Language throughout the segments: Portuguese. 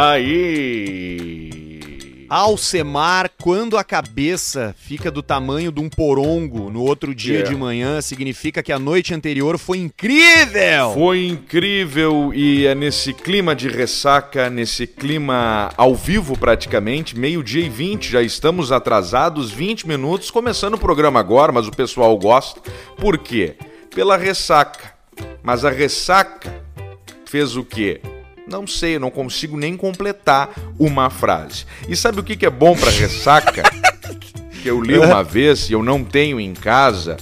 Aí! Alcemar, quando a cabeça fica do tamanho de um porongo no outro dia Yeah. de manhã, significa que a noite anterior foi incrível! Foi incrível e é nesse clima de ressaca, nesse clima ao vivo praticamente, meio-dia e 20, já estamos atrasados 20 minutos, começando o programa agora, mas o pessoal gosta. Por quê? Pela ressaca. Mas a ressaca fez o quê? Não sei, eu não consigo nem completar uma frase. E sabe o que que é bom pra ressaca? que eu li uma vez e eu não tenho em casa.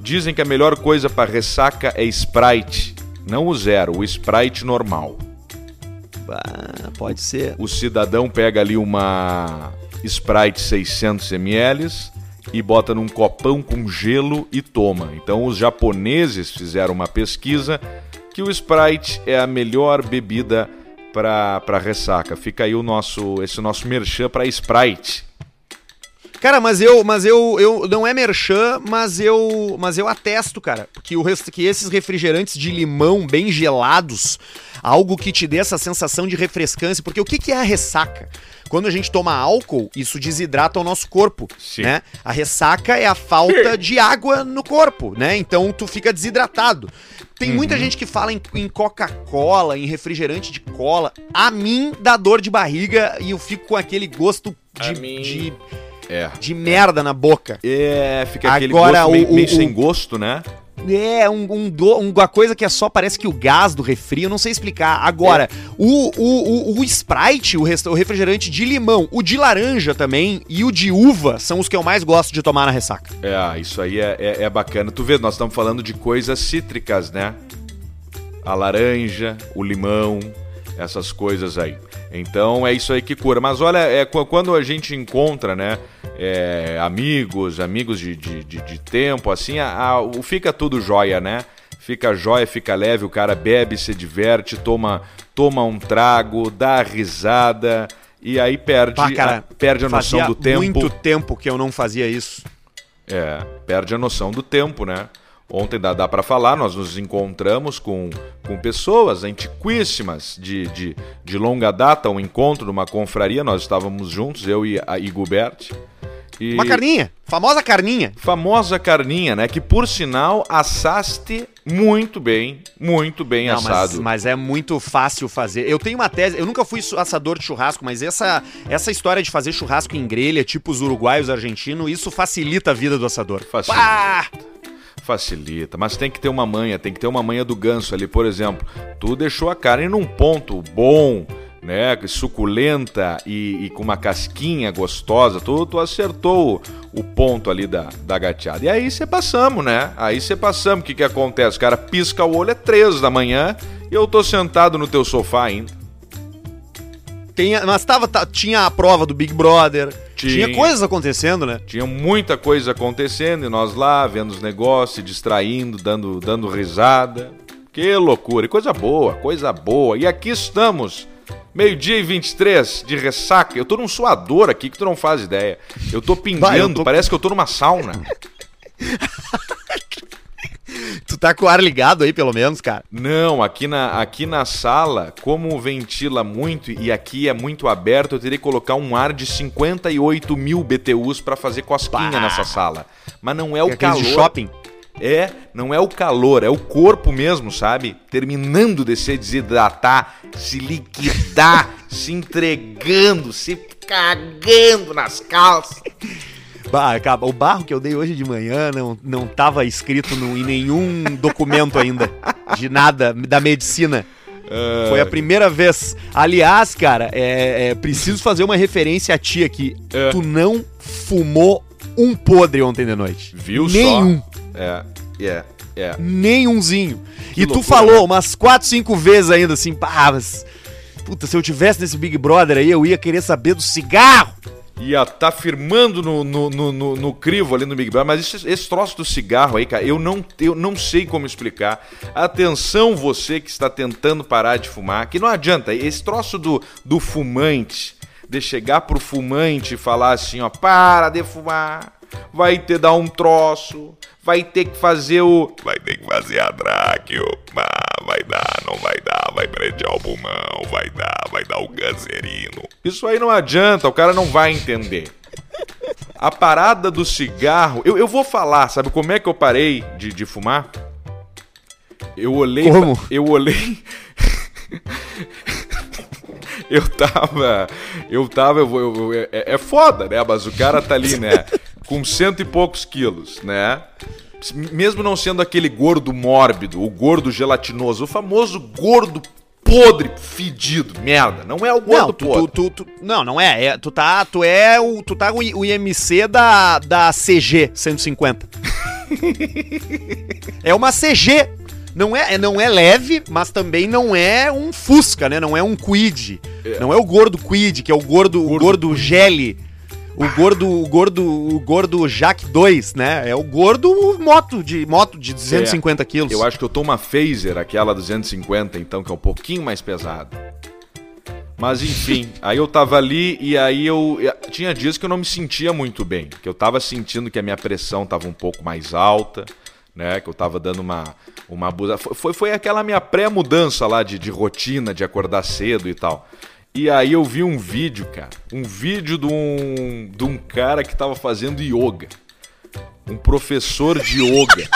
Dizem que a melhor coisa pra ressaca é Sprite. Não o zero, o Sprite normal. Ah, pode ser. O cidadão pega ali uma Sprite 600 ml e bota num copão com gelo e toma. Então os japoneses fizeram uma pesquisa que o Sprite é a melhor bebida para ressaca. Fica aí o nosso esse nosso merchan para Sprite. Cara, mas eu, mas eu, eu não é merchan, mas eu, mas eu atesto, cara, que o que esses refrigerantes de limão bem gelados, algo que te dê essa sensação de refrescância, porque o que que é a ressaca? Quando a gente toma álcool, isso desidrata o nosso corpo, Sim. né? A ressaca é a falta de água no corpo, né? Então tu fica desidratado. Tem muita gente que fala em, em Coca-Cola, em refrigerante de cola. A mim dá dor de barriga e eu fico com aquele gosto de, mim- de É. de merda na boca. É, fica aquele Agora, gosto meio, o- meio o- sem gosto, né? É, um, um do- uma coisa que é só, parece que o gás do refri, eu não sei explicar. Agora, o, o, o, o Sprite, o, resta- o refrigerante de limão, o de laranja também e o de uva são os que eu mais gosto de tomar na ressaca. É, isso aí é, é, é bacana. Tu vê, nós estamos falando de coisas cítricas, né? A laranja, o limão, essas coisas aí. Então é isso aí que cura. Mas olha, é qu- quando a gente encontra, né? é, amigos, amigos de, de, de, de tempo, assim, a- a- fica tudo jóia, né? Fica jóia, fica leve, o cara bebe, se diverte, toma, toma um trago, dá risada e aí perde, Pá, cara, a, perde a noção do tempo. muito tempo que eu não fazia isso. É, perde a noção do tempo, né? Ontem dá, dá para falar, nós nos encontramos com, com pessoas antiquíssimas de, de, de longa data, um encontro numa confraria, nós estávamos juntos, eu e a Igubert. E Uma carninha, famosa carninha. famosa carninha, né? Que por sinal assaste muito bem, muito bem Não, mas, assado. mas é muito fácil fazer. Eu tenho uma tese, eu nunca fui assador de churrasco, mas essa, essa história de fazer churrasco em grelha, tipo os uruguaios argentinos, isso facilita a vida do assador. Facilita. Pá! Facilita, mas tem que ter uma manha, tem que ter uma manha do ganso ali, por exemplo. Tu deixou a carne num ponto bom, né? Suculenta e, e com uma casquinha gostosa. Tu, tu acertou o, o ponto ali da, da gateada. E aí você passamos, né? Aí você passamos. O que, que acontece? O cara pisca o olho, é três da manhã e eu tô sentado no teu sofá ainda. Tem, mas tava, ta- tinha a prova do Big Brother, tinha, Tinha. coisas acontecendo, né? Tinha muita coisa acontecendo e nós lá vendo os negócios, distraindo, dando, dando risada. Que loucura, e coisa boa, coisa boa. E aqui estamos, meio-dia e 23 de ressaca. Eu tô num suador aqui que tu não faz ideia. Eu tô pingando, Vai, eu tô- parece que eu tô numa sauna. Tu tá com o ar ligado aí, pelo menos, cara. Não, aqui na, aqui na sala, como ventila muito e aqui é muito aberto, eu teria que colocar um ar de 58 mil BTUs pra fazer cosquinha Bah. nessa sala. Mas não é o Aqueles calor. de shopping. É, não é o calor, é o corpo mesmo, sabe? Terminando de se desidratar, se liquidar, se entregando, se cagando nas calças. Bah, o barro que eu dei hoje de manhã não, não tava escrito no- em nenhum documento ainda. De nada, da medicina. Foi a primeira vez. Aliás, cara, é, é, preciso fazer uma referência a ti aqui. É. Tu não fumou um podre ontem de noite. Viu Nenhum. só? É, é, é. Nenhumzinho. Que e tu loucura, falou né? umas 4, 5 vezes ainda assim, pá, mas. Puta, se eu tivesse nesse Big Brother aí, eu ia querer saber do cigarro. Ia tá firmando no, no, no, no- no crivo ali no Big Brother, mas esse, esse troço do cigarro aí, cara, eu não, eu não sei como explicar. Atenção, você que está tentando parar de fumar, que não adianta, esse troço do, do fumante, de chegar pro fumante e falar assim, ó, para de fumar, vai ter dar um troço, vai ter que fazer o. Vai ter que fazer a drag, pá, vai dar, não vai dar, vai prender o pulmão, vai dar, vai dar o cancerino. Isso aí não adianta, o cara não vai entender. A parada do cigarro, eu, eu vou falar, sabe como é que eu parei de, de fumar? Eu olhei. Como? Eu olhei. eu tava. Eu tava. Eu, eu, eu, é, é foda, né? Mas o cara tá ali, né? Com cento e poucos quilos, né? Mesmo não sendo aquele gordo mórbido, o gordo gelatinoso, o famoso gordo podre, fedido, merda. Não é o gordo não, tu, podre. tu, tu, não, não é. é. Tu tá, tu é o, tu tá o, o IMC da, da CG 150. é uma CG. Não é, é- não é leve, mas também não é um Fusca, né? Não é um Quid. Não é o gordo Quid, que é o gordo, o Gordo gordo Gele. O gordo, o gordo, o gordo Jack 2, né? É o gordo moto de moto de 250 quilos. Eu acho que eu tô uma Phaser, aquela 250, então, que é um pouquinho mais pesada. Mas enfim, aí eu tava ali e aí eu. Tinha dias que eu não me sentia muito bem. Que eu tava sentindo que a minha pressão tava um pouco mais alta, né? Que eu tava dando uma. uma abusa. Foi, foi, foi aquela minha pré-mudança lá de, de rotina, de acordar cedo e tal. E aí eu vi um vídeo, cara. Um vídeo de um, de um cara que tava fazendo yoga. Um professor de yoga.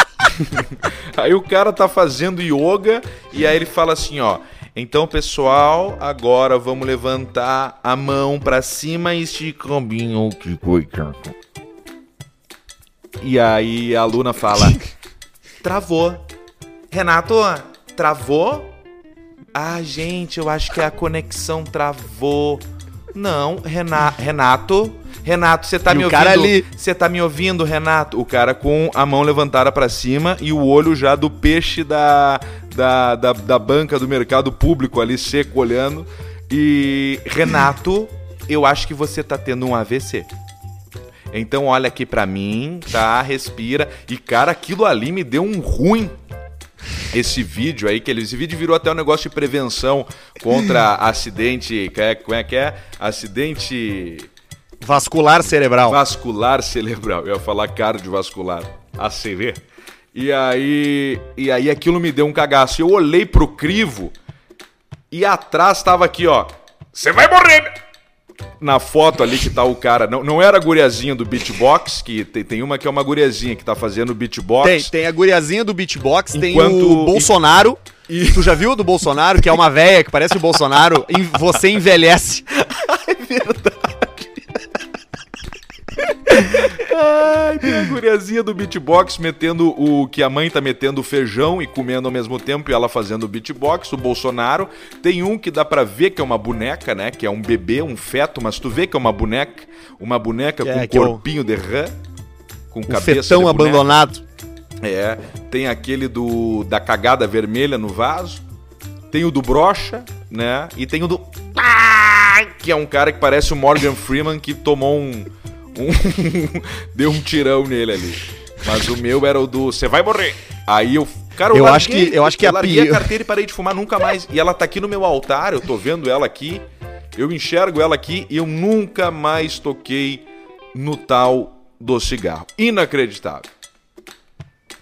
aí o cara tá fazendo yoga e aí ele fala assim, ó. Então, pessoal, agora vamos levantar a mão pra cima e esticar bem que coisa. E aí a aluna fala: Travou. Renato, travou? Ah, gente, eu acho que a conexão travou. Não, Rena Renato. Renato, você tá E me o ouvindo? cara ali- Você tá me ouvindo, Renato? O cara com a mão levantada pra cima e o olho já do peixe da, da, da, da banca do mercado público ali seco olhando. E Renato, eu acho que você tá tendo um AVC. Então olha aqui pra mim, tá? Respira. E cara, aquilo ali me deu um ruim. Esse vídeo aí, que ele, esse vídeo virou até um negócio de prevenção contra acidente. que é- Como é que é? Acidente Vascular cerebral. vascular cerebral. Eu ia falar cardiovascular. ACV. E aí, e aí aquilo me deu um cagaço. Eu olhei pro crivo e atrás tava aqui, ó. Você vai morrer! Na foto ali que tá o cara. Não, não era a guriazinha do beatbox, que tem, tem uma que é uma guriazinha que tá fazendo beatbox. Tem, tem a guriazinha do beatbox, tem Enquanto- o Bolsonaro. E- Tu já viu o do Bolsonaro, que é uma véia que parece o Bolsonaro? Você envelhece. Ai, tem a guriazinha do beatbox metendo o que a mãe tá metendo o feijão e comendo ao mesmo tempo e ela fazendo o beatbox, o Bolsonaro. Tem um que dá pra ver que é uma boneca, né? Que é um bebê, um feto, mas tu vê que é uma boneca, uma boneca É, com que é o- corpinho de rã, com Um cabeça fetão abandonado. É, tem aquele do da cagada vermelha no vaso, tem o do brocha, né? E tem o do que é um cara que parece o Morgan Freeman que tomou um, um deu um tirão nele ali. Mas o meu era o do você vai morrer. Aí eu, cara, Eu larguei, acho que- eu acho que eu a larguei pi- a carteira e parei de fumar nunca mais. E ela tá aqui no meu altar, eu tô vendo ela aqui. Eu enxergo ela aqui e eu nunca mais toquei no tal do cigarro. Inacreditável.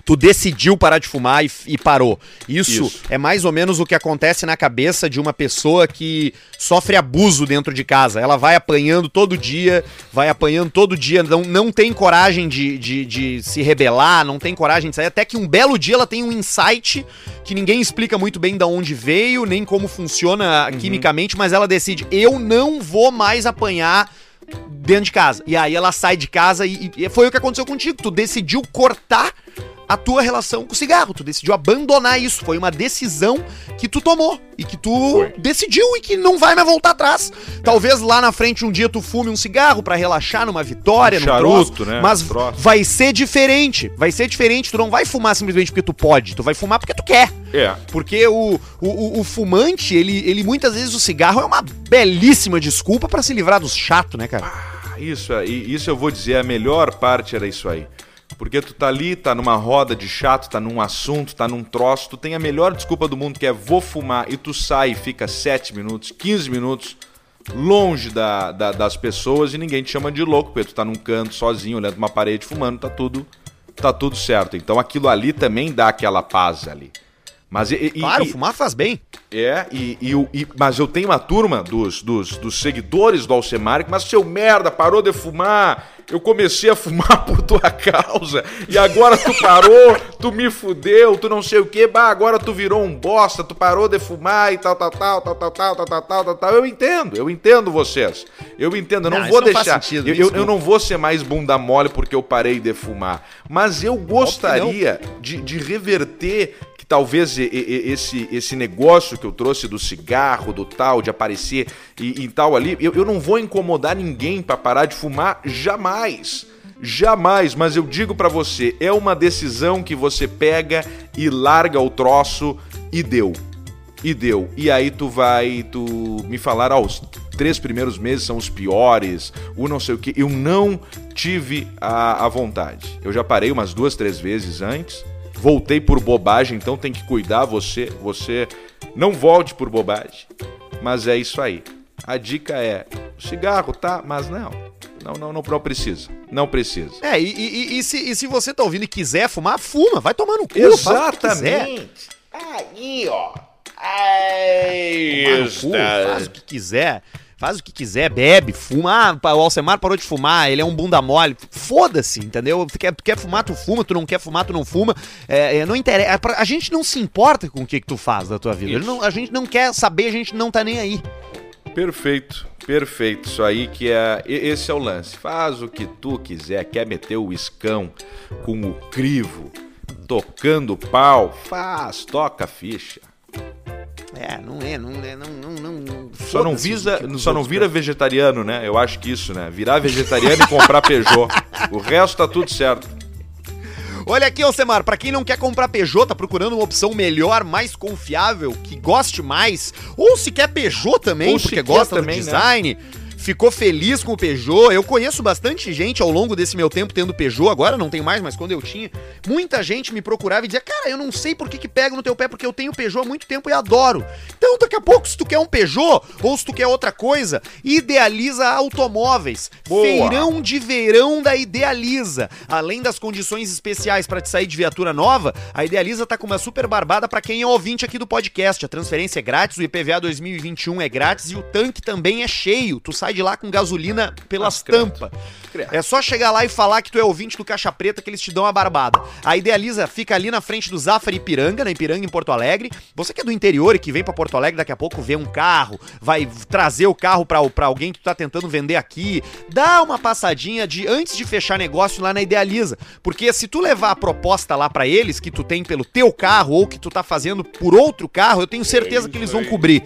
Tu decidiu parar de fumar e, e parou. Isso, Isso. é mais ou menos o que acontece na cabeça de uma pessoa que sofre abuso dentro de casa. Ela vai apanhando todo dia, vai apanhando todo dia, não, não tem coragem de, de, de se rebelar, não tem coragem de sair. Até que um belo dia ela tem um insight que ninguém explica muito bem de onde veio, nem como funciona Uhum. quimicamente, mas ela decide: eu não vou mais apanhar dentro de casa. E aí ela sai de casa e, e foi o que aconteceu contigo. Tu decidiu cortar a tua relação com o cigarro. Tu decidiu abandonar isso. Foi uma decisão que tu tomou e que tu Foi. decidiu e que não vai mais voltar atrás. Talvez lá na frente um dia tu fume um cigarro pra relaxar numa vitória, Um num charuto, troço, né? Mas troço. vai ser diferente. Vai ser diferente. Tu não vai fumar simplesmente porque tu pode. Tu vai fumar porque tu quer. É. Porque o, o, o- fumante, ele, ele muitas vezes o cigarro é uma belíssima desculpa pra se livrar dos chato, né, cara? Ah, Isso, isso eu vou dizer, a melhor parte era isso aí. Porque tu tá ali, tá numa roda de chato, tá num assunto, tá num troço, tu tem a melhor desculpa do mundo que é vou fumar, e tu sai e fica 7 minutos, 15 minutos longe da, da- das pessoas e ninguém te chama de louco, porque tu tá num canto sozinho, olhando uma parede, fumando, tá tudo, tá tudo certo. Então aquilo ali também dá aquela paz ali. Mas, e, e- Claro, e- fumar faz bem. é, e, e, e- mas eu tenho uma turma dos, dos, dos seguidores do Alcemar, que, mas seu merda, parou de fumar. Eu comecei a fumar por tua causa. E agora tu parou, tu me fudeu, tu não sei o que, bah, agora tu virou um bosta, tu parou de fumar e tal, tal, tal, tal, tal, tal, tal, tal, tal, tal. Eu entendo, eu entendo vocês. Eu entendo, eu não, Não, vou isso não deixar. sentido, eu, eu, eu não vou ser mais bunda mole porque eu parei de fumar. Mas eu gostaria de, de reverter talvez esse, esse negócio que eu trouxe do cigarro, do tal, de aparecer e, e tal ali, eu, eu não vou incomodar ninguém pra parar de fumar jamais. Jamais, mas eu digo pra você, é uma decisão que você pega e larga o troço e deu. E deu. E aí tu vai, tu me falar, ó, os três primeiros meses são os piores, o não sei o que. Eu não tive a, a vontade. Eu já parei umas duas, três vezes antes. Voltei por bobagem, então tem que cuidar você. Você não volte por bobagem. Mas é isso aí. A dica é: cigarro, tá? Mas não. Não, não, não, não precisa. Não precisa. É, e, e- e se, e se você tá ouvindo e quiser fumar, fuma. Vai tomar no cu, faz o que quiser. Exatamente. Aí, ó. Cu, faz o que quiser. Faz o que quiser, bebe, fuma. Ah, o Alcemar parou de fumar, ele é um bunda mole. Foda-se, entendeu? Tu quer, tu quer fumar, tu fuma, tu não quer fumar, tu não fuma. É, é, não interessa. pra- A gente não se importa com o que, que tu faz da tua vida. Não- a gente não quer saber, a gente não tá nem aí. Perfeito, perfeito. Isso aí que é. Esse é o lance. Faz o que tu quiser. Quer meter o escão com o crivo, tocando pau? Faz, toca a ficha. É, não é, não é, não, não, não. não Só não visa, só não vira vegetariano, né? Eu acho que isso, né? Virar vegetariano e comprar Peugeot. O resto tá tudo certo. Olha aqui, Alcemar, pra quem não quer comprar Peugeot, tá procurando uma opção melhor, mais confiável, que goste mais, ou se quer Peugeot também, Ou se porque gosta também, do né? Ficou feliz com o Peugeot. Eu conheço bastante gente ao longo desse meu tempo tendo Peugeot, agora não tem mais, mas quando eu tinha, muita gente me procurava e dizia, cara, eu não sei por que que pego no teu pé, porque eu tenho Peugeot há muito tempo e adoro. Então, daqui a pouco, se tu quer um Peugeot, ou se tu quer outra coisa, idealiza automóveis. Boa. Feirão de verão da Idealiza. Além das condições especiais para te sair de viatura nova, a Idealiza tá com uma super barbada para quem é ouvinte aqui do podcast. A transferência é grátis, o IPVA 2021 é grátis e o tanque também é cheio. Tu sai de lá com gasolina pelas tampas. É só chegar lá e falar que tu é ouvinte do Caixa Preta que eles te dão a barbada. A Idealiza fica ali na frente do Zafari Ipiranga, na Ipiranga em Porto Alegre. Você que é do interior e que vem pra Porto Alegre daqui a pouco ver um carro, vai trazer o carro pra, pra alguém que tu tá tentando vender aqui, dá uma passadinha de antes de fechar negócio lá na Idealiza. Porque se tu levar a proposta lá pra eles que tu tem pelo teu carro ou que tu tá fazendo por outro carro, eu tenho certeza que eles vão cobrir.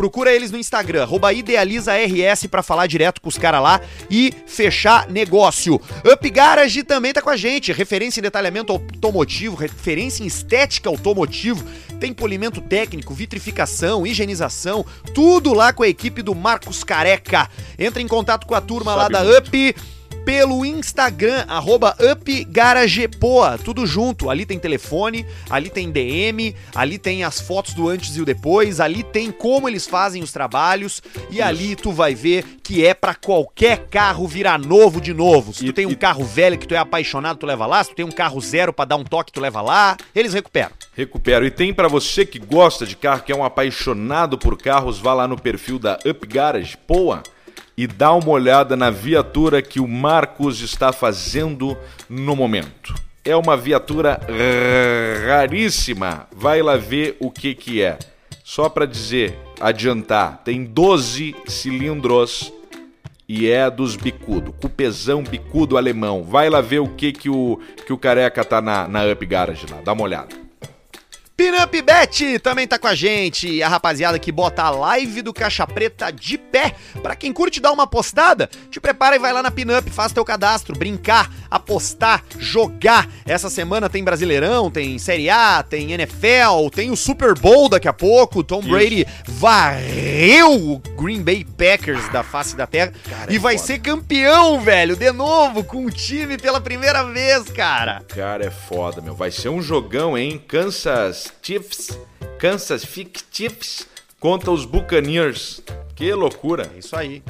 Procura eles no Instagram, idealizaRS pra falar direto com os caras lá e fechar negócio. Up Garage também tá com a gente, referência em detalhamento automotivo, referência em estética automotivo, tem polimento técnico, vitrificação, higienização, tudo lá com a equipe do Marcos Careca. Entra em contato com a turma lá Sabe da muito. Up pelo Instagram, arroba UpGaragePoa, tudo junto. Ali tem telefone, ali tem DM, ali tem as fotos do antes e o depois, ali tem como eles fazem os trabalhos e ali tu vai ver que é pra qualquer carro virar novo de novo. Se tu E- tem um e- carro velho que tu é apaixonado, tu leva lá. Se tu tem um carro zero pra dar um toque, tu leva lá. Eles recuperam. Recupero. E tem pra você que gosta de carro, que é um apaixonado por carros, vá lá no perfil da Up Garage, Poa, e dá uma olhada na viatura que o Marcos está fazendo no momento. É uma viatura raríssima. Vai lá ver o que que é. Só pra dizer, adiantar, tem 12 cilindros e é dos bicudo, cupezão bicudo alemão. Vai lá ver o que que o que o careca tá na, na Up Garage lá, dá uma olhada. Pinup Bet também tá com a gente. A rapaziada que bota a live do Caixa Preta de pé. Pra quem curte dar uma apostada, te prepara e vai lá na Pinup, faz teu cadastro, brincar, apostar, jogar. Essa semana tem Brasileirão, tem Série A, tem NFL, tem o Super Bowl daqui a pouco. Tom Isso. Brady varreu o Green Bay Packers da face da terra Cara, e é vai ser campeão, velho, de novo com o time pela primeira vez, cara. Cara, é foda, meu. Vai ser um jogão, hein? Kansas Chiefs, Kansas Chiefs contra os Buccaneers. Que loucura. É isso aí.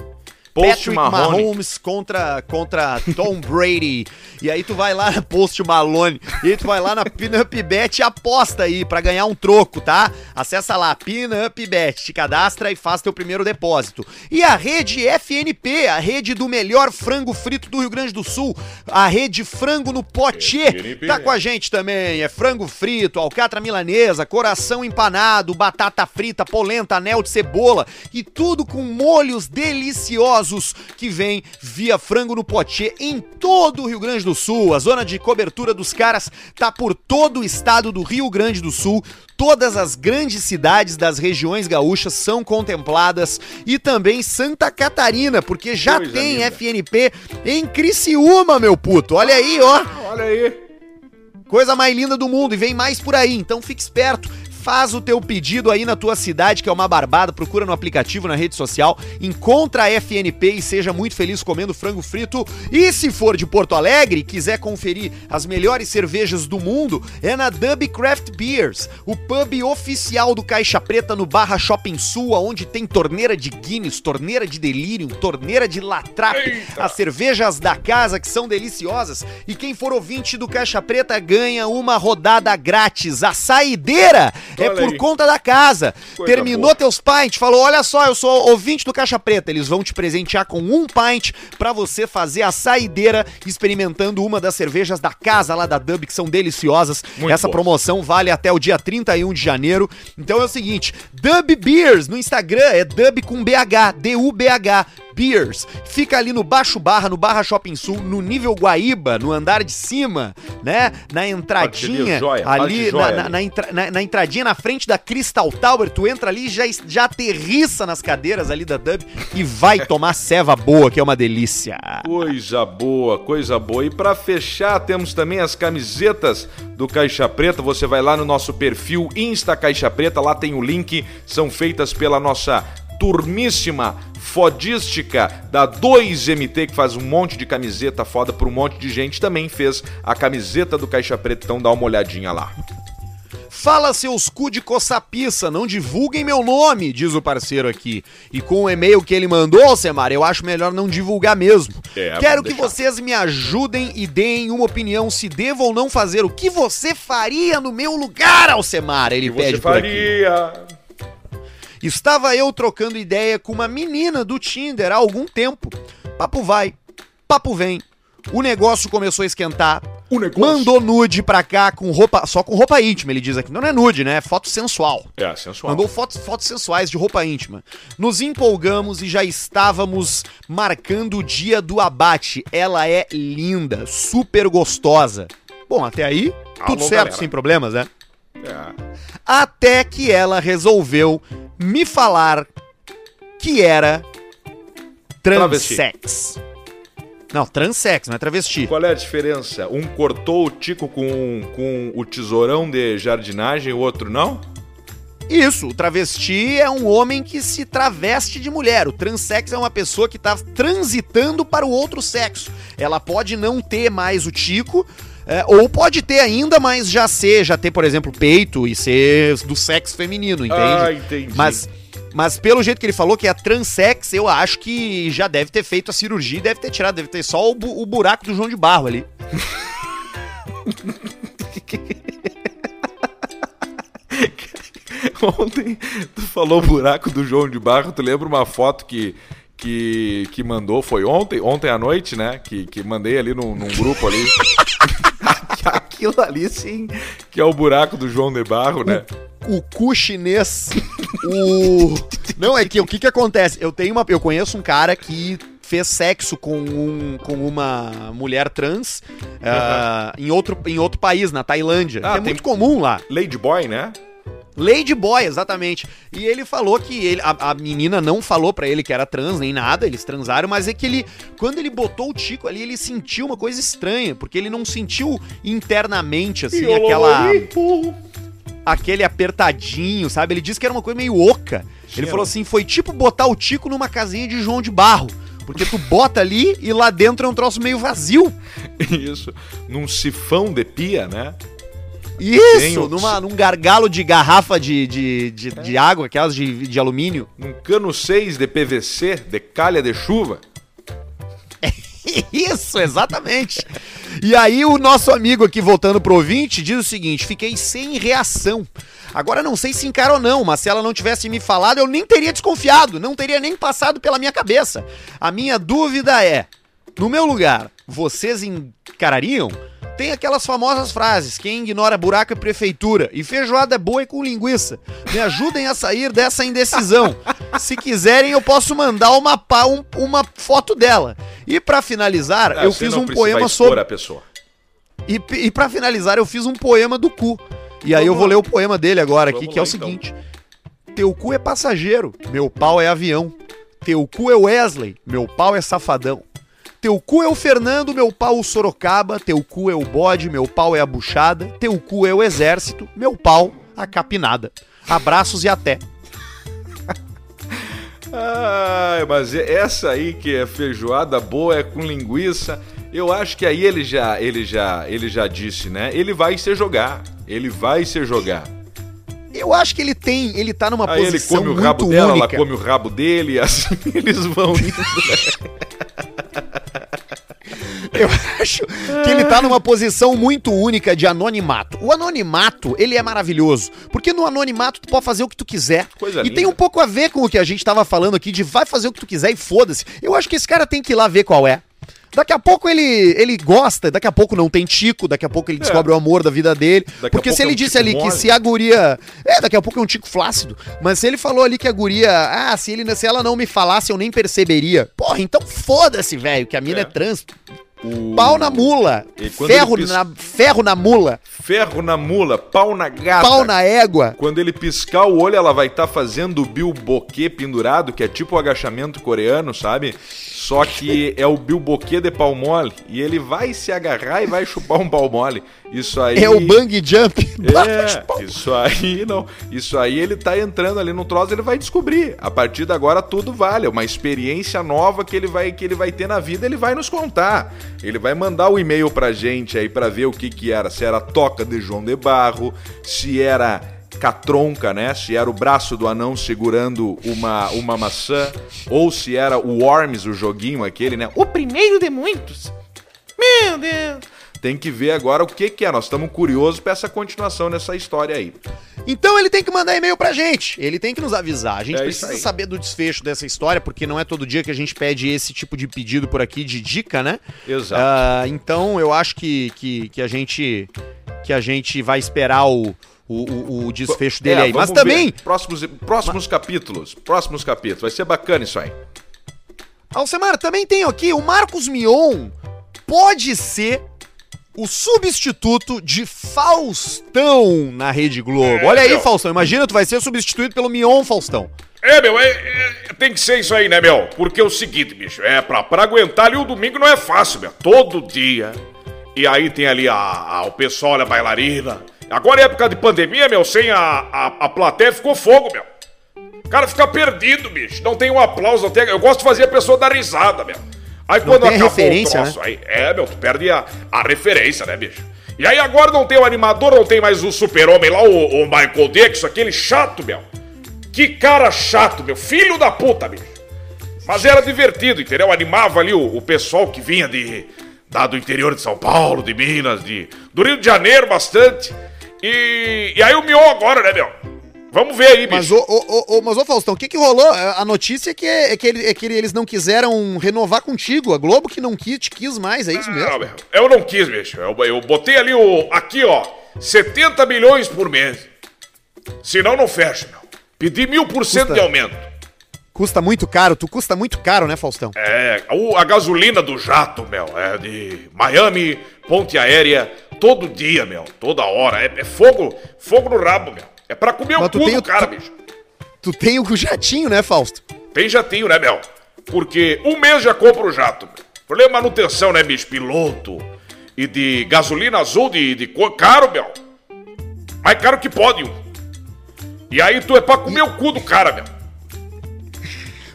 Post Patrick Mahone. Mahomes contra, contra Tom Brady. E aí tu vai lá na Post Malone. E aí tu vai lá na Pinup Bet e aposta aí pra ganhar um troco, tá? Acessa lá, Pinup Bet, te cadastra e faz teu primeiro depósito. E a rede FNP, a rede do melhor frango frito do Rio Grande do Sul, a rede Frango no FNP. tá com a gente também. É frango frito, alcatra milanesa, coração empanado, batata frita, polenta, anel de cebola e tudo com molhos deliciosos que vem via frango no potier em todo o Rio Grande do Sul. A zona de cobertura dos caras tá por todo o estado do Rio Grande do Sul. Todas as grandes cidades das regiões gaúchas são contempladas e também Santa Catarina, porque já Coisa tem linda. FNP em Criciúma, meu puto. Olha aí, ó. Olha aí. Coisa mais linda do mundo e vem mais por aí, então fique esperto. Faz o teu pedido aí na tua cidade, que é uma barbada. Procura no aplicativo, na rede social. Encontra a FNP e seja muito feliz comendo frango frito. E se for de Porto Alegre e quiser conferir as melhores cervejas do mundo, é na Dub Craft Beers, o pub oficial do Caixa Preta no Barra Shopping Sul, onde tem torneira de Guinness, torneira de Delirium, torneira de Latrap, as cervejas da casa que são deliciosas. E quem for ouvinte do Caixa Preta ganha uma rodada grátis. A saideira é Olha por aí. conta da casa. Coisa Terminou boa. teus pints, falou: olha só, eu sou ouvinte do Caixa Preta. Eles vão te presentear com um pint pra você fazer a saideira experimentando uma das cervejas da casa lá da Dub, que são deliciosas. Muito Essa boa. promoção vale até o dia 31 de janeiro. Então é o seguinte: Dub Beers no Instagram é Dub com BH, D-U-B-H. Beers. Fica ali no Baixo Barra, no Barra Shopping Sul, no nível Guaíba, no andar de cima, né? Na entradinha, joia, ali, na, na- na entra- na- entradinha na frente da Crystal Tower, tu entra ali e já, já aterrissa nas cadeiras ali da Dub e vai tomar ceva boa, que é uma delícia. Coisa boa, coisa boa. E pra fechar, temos também as camisetas do Caixa Preta. Você vai lá no nosso perfil Insta Caixa Preta, lá tem o link. São feitas pela nossa turmíssima fodística da 2MT, que faz um monte de camiseta foda pra um monte de gente. Também fez a camiseta do Caixa Preta, então dá uma olhadinha lá. Fala seus cu de coçapiça, não divulguem meu nome, diz o parceiro aqui. E com o e-mail que ele mandou, Alcemar, eu acho melhor não divulgar mesmo. É, Quero que vocês me ajudem e deem uma opinião se devo ou não fazer. O que você faria no meu lugar, Alcemar? Ele O que pede você por aqui. Estava eu trocando ideia com uma menina do Tinder há algum tempo. Papo vai, papo vem. O negócio começou a esquentar. O negócio. Mandou nude pra cá com roupa, só com roupa íntima, ele diz aqui. Não, não é nude, né? É foto sensual. É, sensual. Mandou fotos, fotos sensuais de roupa íntima. Nos empolgamos e já estávamos marcando o dia do abate. Ela é linda, super gostosa. Bom, até aí, tudo Alô, certo, galera. sem problemas, né? É. Até que ela resolveu me falar que era Travesti. transex. Não, transex, não é travesti. Qual é a diferença? Um cortou o tico com, com o tesourão de jardinagem, o outro não? Isso, o travesti é um homem que se traveste de mulher. O transex é uma pessoa que tá transitando para o outro sexo. Ela pode não ter mais o tico, é, ou pode ter ainda, mas já ser, já ter, por exemplo, peito e ser do sexo feminino, entende? Ah, entendi. Mas, mas pelo jeito que ele falou que é transex, eu acho que já deve ter feito a cirurgia e deve ter tirado, deve ter só o, bu- o buraco do João de Barro ali. Ontem tu falou buraco do João de Barro, tu lembra uma foto que, que, que mandou, foi ontem, ontem à noite, né? Que, que mandei ali num, num grupo ali. Aquilo ali sim, que é o buraco do João de Barro, né? o cu chinês, o... Não, é que o que que acontece? Eu tenho uma... Eu conheço um cara que fez sexo com, um, com uma mulher trans ah, em, outro, em outro país, na Tailândia. Ah, é tem- muito comum lá. Lady Boy, né? Lady Boy, exatamente. E ele falou que ele, a, a menina não falou pra ele que era trans nem nada, eles transaram, mas é que ele, quando ele botou o Tico ali, ele sentiu uma coisa estranha, porque ele não sentiu internamente, assim, aquela aquele apertadinho, sabe? Ele disse que era uma coisa meio oca. Ele Sim, falou assim: foi tipo botar o Tico numa casinha de João de Barro. Porque tu bota ali e lá dentro é um troço meio vazio. Isso. Num sifão de pia, né? Isso, numa, num gargalo de garrafa de, de, de, de água, aquelas de, de alumínio. Num cano 6 de PVC, de calha de chuva. Isso, exatamente. E aí o nosso amigo aqui, voltando pro ouvinte, diz o seguinte, fiquei sem reação. Agora não sei se encara ou não, mas se ela não tivesse me falado, eu nem teria desconfiado, não teria nem passado pela minha cabeça. A minha dúvida é, no meu lugar, vocês encarariam? Tem aquelas famosas frases: quem ignora buraco é prefeitura e feijoada é boa e com linguiça. Me ajudem a sair dessa indecisão. Se quiserem, eu posso mandar uma, um- uma foto dela. E pra finalizar, Ah, eu fiz um poema sobre. a pessoa. E, e para finalizar, eu fiz um poema do cu. E aí eu vou lá. ler o poema dele agora aqui, Vamos que é o lá, então. seguinte: Teu cu é passageiro, meu pau é avião. Teu cu é Wesley, meu pau é safadão. Teu cu é o Fernando, meu pau o Sorocaba. Teu cu é o bode, meu pau é a buchada. Teu cu é o exército, meu pau a capinada. Abraços e até. Ai, mas essa aí que é feijoada boa é com linguiça. Eu acho que aí ele já, ele já, ele já disse, né? Ele vai se jogar. Ele vai se jogar. Eu acho que ele tem, ele tá numa Aí ele posição come o rabo dela, única. ela come o rabo dele, e assim eles vão indo. Eu acho que ele tá numa posição muito única de anonimato. O anonimato, ele é maravilhoso. Porque no anonimato tu pode fazer o que tu quiser. Coisa e linda. tem um pouco a ver com o que a gente tava falando aqui de vai fazer o que tu quiser e foda-se. Eu acho que esse cara tem que ir lá ver qual é. Daqui a pouco ele, ele gosta, daqui a pouco não tem tico, daqui a pouco ele descobre o amor da vida dele. Daqui porque se é ele um disse ali que mole. se a guria. É, daqui a pouco é um tico flácido. Mas se ele falou ali que a guria. Ah, se, ele, se ela não me falasse, eu nem perceberia. Porra, então foda-se, velho, que a mina é, É. trans. O- Pau na mula. Ferro pis- na, ferro na mula. Ferro na mula, pau na gata. Pau na égua. Quando ele piscar o olho, ela vai estar fazendo o bilboquê pendurado, que é tipo o agachamento coreano, sabe? Só que é o bilboquê de pau mole. E ele vai se agarrar e vai chupar um pau mole. Isso aí. É o bang jump. É, isso aí não. Isso aí ele tá entrando ali no troço, ele vai descobrir. A partir de agora tudo vale, é uma experiência nova que ele vai que ele vai ter na vida, ele vai nos contar. Ele vai mandar o e-mail pra gente aí pra ver o que que era, se era toca de João de Barro, se era catronca, né? Se era o braço do anão segurando uma, uma maçã, ou se era o Worms, o joguinho aquele, né? O primeiro de muitos. Meu Deus. Tem que ver agora o que que é. Nós estamos curiosos pra essa continuação nessa história aí. Então ele tem que mandar e-mail pra gente. Ele tem que nos avisar. A gente É precisa saber do desfecho dessa história, porque não é todo dia que a gente pede esse tipo de pedido por aqui de dica, né? Exato. Ah, então eu acho que, que, que a gente que a gente vai esperar o, o, o- desfecho dele É, aí. Mas também, ver. Próximos, próximos capítulos. Próximos capítulos. Vai ser bacana isso aí. Alcemar, também tem aqui o Marcos Mion pode ser o substituto de Faustão na Rede Globo. É, Olha aí, meu. Faustão. Imagina, tu vai ser substituído pelo Mion Faustão. É, meu, é, é- tem que ser isso aí, né, meu? Porque é o seguinte, bicho, é pra, pra aguentar ali o domingo não é fácil, meu. Todo dia. E aí tem ali a, a- o pessoal, a bailarina. Agora é época de pandemia, meu, sem a, a, a plateia ficou fogo, meu. O cara fica perdido, bicho. Não tem um aplauso, tem... Eu gosto de fazer a pessoa dar risada, meu. Aí quando tem acabou referência, o troço, aí, é, meu, tu perde a, a referência, né, bicho? E aí agora não tem o animador, não tem mais o super-homem lá, o, o Michael Dixon, aquele chato, meu. Que cara chato, meu. Filho da puta, bicho. Mas era divertido, entendeu? Animava ali o, o pessoal que vinha de da, do interior de São Paulo, de Minas, de, do Rio de Janeiro bastante. E, e aí o Mion agora, né, meu? Vamos ver aí, Mas, bicho. ô, ô, ô, ô, mas, ô Faustão, o que que rolou? A notícia é que, é, que, ele- é que eles não quiseram renovar contigo. A Globo que não quis, te quis mais, é isso Não, mesmo? meu, eu não quis, bicho. Eu, eu botei ali o. Aqui, ó. 70 milhões por mês. Senão não fecha, meu. Pedi mil por cento de aumento. Custa muito caro, tu custa muito caro, né, Faustão? É, o- a gasolina do jato, meu, é de Miami, ponte aérea, todo dia, meu, toda hora. É, é fogo, fogo no rabo, meu. É pra comer Mas o cu tem do cara, tu- bicho. Tu tem o jatinho, né, Fausto? Tem jatinho, né, meu? Porque um mês já compra o jato. Problema é manutenção, né, bicho? Piloto. E de gasolina azul de, de cor. Caro, meu. Mais caro que pode. E aí tu é pra comer o cu do cara, meu.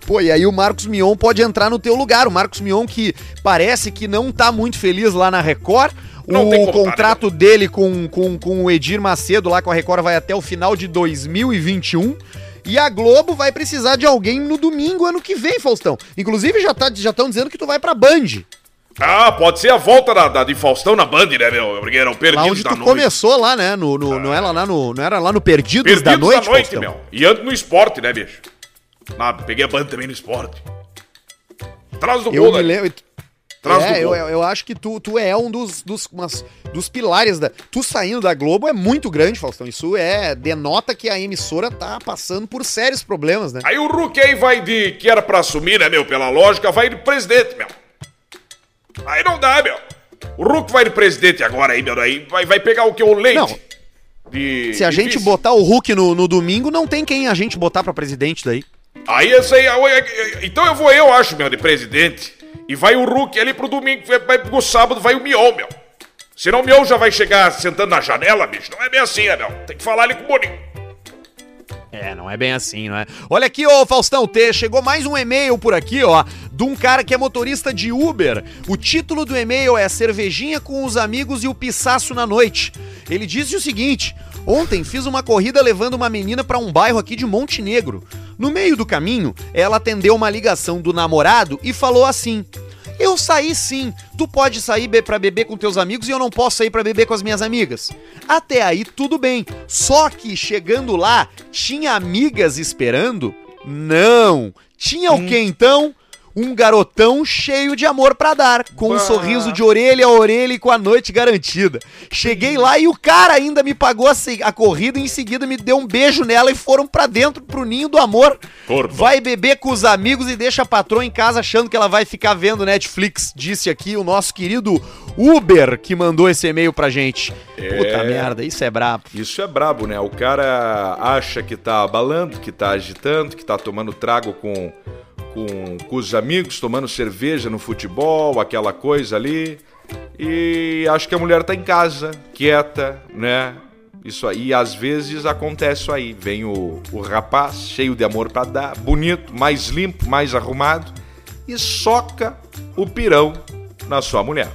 Pô, e aí o Marcos Mion pode entrar no teu lugar. O Marcos Mion que parece que não tá muito feliz lá na Record. Não o contrato dele com, com, com o Edir Macedo lá com a Record vai até o final de 2021. E a Globo vai precisar de alguém no domingo ano que vem, Faustão. Inclusive já tá, já estão dizendo que tu vai pra Band. Ah, pode ser a volta da, da- de Faustão na Band, né, meu? Porque eram Lá perdidos onde da tu noite. começou lá, né? No, no, não, era lá no, não era lá no Perdidos, Perdidos da Noite, Faustão? meu. E antes no esporte, né, bicho? Ah, peguei a Band também no esporte. Traz do Eu gol, me né? lembro... Traz é, eu, eu acho que tu, tu é um dos, dos, umas- dos pilares da. Tu saindo da Globo é muito grande, Faustão. Isso é. denota que a emissora tá passando por sérios problemas, né? Aí o Hulk aí vai de. que era pra assumir, né, meu? Pela lógica, vai de presidente, meu. Aí não dá, meu. O Hulk vai de presidente agora aí, meu. Aí vai, vai pegar o que? O leite. Não. De, Se a gente vice. botar o Hulk no, no domingo, não tem quem a gente botar pra presidente daí. Aí esse aí. Então eu vou, eu acho, meu, de presidente. E vai o Hulk ali pro domingo, vai, pro sábado, vai o Mion, meu. Senão o Mion já vai chegar sentando na janela, bicho. Não é bem assim, né, meu? Tem que falar ali com o Boninho. É, não é bem assim, não é? Olha aqui, ô Faustão T, chegou mais um e-mail por aqui, ó, de um cara que é motorista de Uber. O título do e-mail é Cervejinha com os amigos e o pisaço na noite. Ele disse o seguinte: Ontem fiz uma corrida levando uma menina pra um bairro aqui de Montenegro. No meio do caminho, ela atendeu uma ligação do namorado e falou assim: eu saí sim. Tu pode sair be pra beber com teus amigos e eu não posso sair pra beber com as minhas amigas. Até aí tudo bem. Só que chegando lá, tinha amigas esperando? Não. Tinha o que então? Um garotão cheio de amor pra dar, com um Bah. sorriso de orelha a orelha e com a noite garantida. Cheguei lá e o cara ainda me pagou a, a corrida e em seguida me deu um beijo nela e foram pra dentro pro ninho do amor. Corno. Vai beber com os amigos e deixa a patroa em casa achando que ela vai ficar vendo Netflix, disse aqui o nosso querido Uber que mandou esse e-mail pra gente. Puta merda, isso é brabo. Isso é brabo, né? O cara acha que tá abalando, que tá agitando, que tá tomando trago com, com, com os amigos, tomando cerveja no futebol, aquela coisa ali. E acho que a mulher tá em casa, quieta, né? Isso aí, às vezes acontece isso aí. Vem o, o rapaz, cheio de amor pra dar, bonito, mais limpo, mais arrumado, e soca o pirão na sua mulher.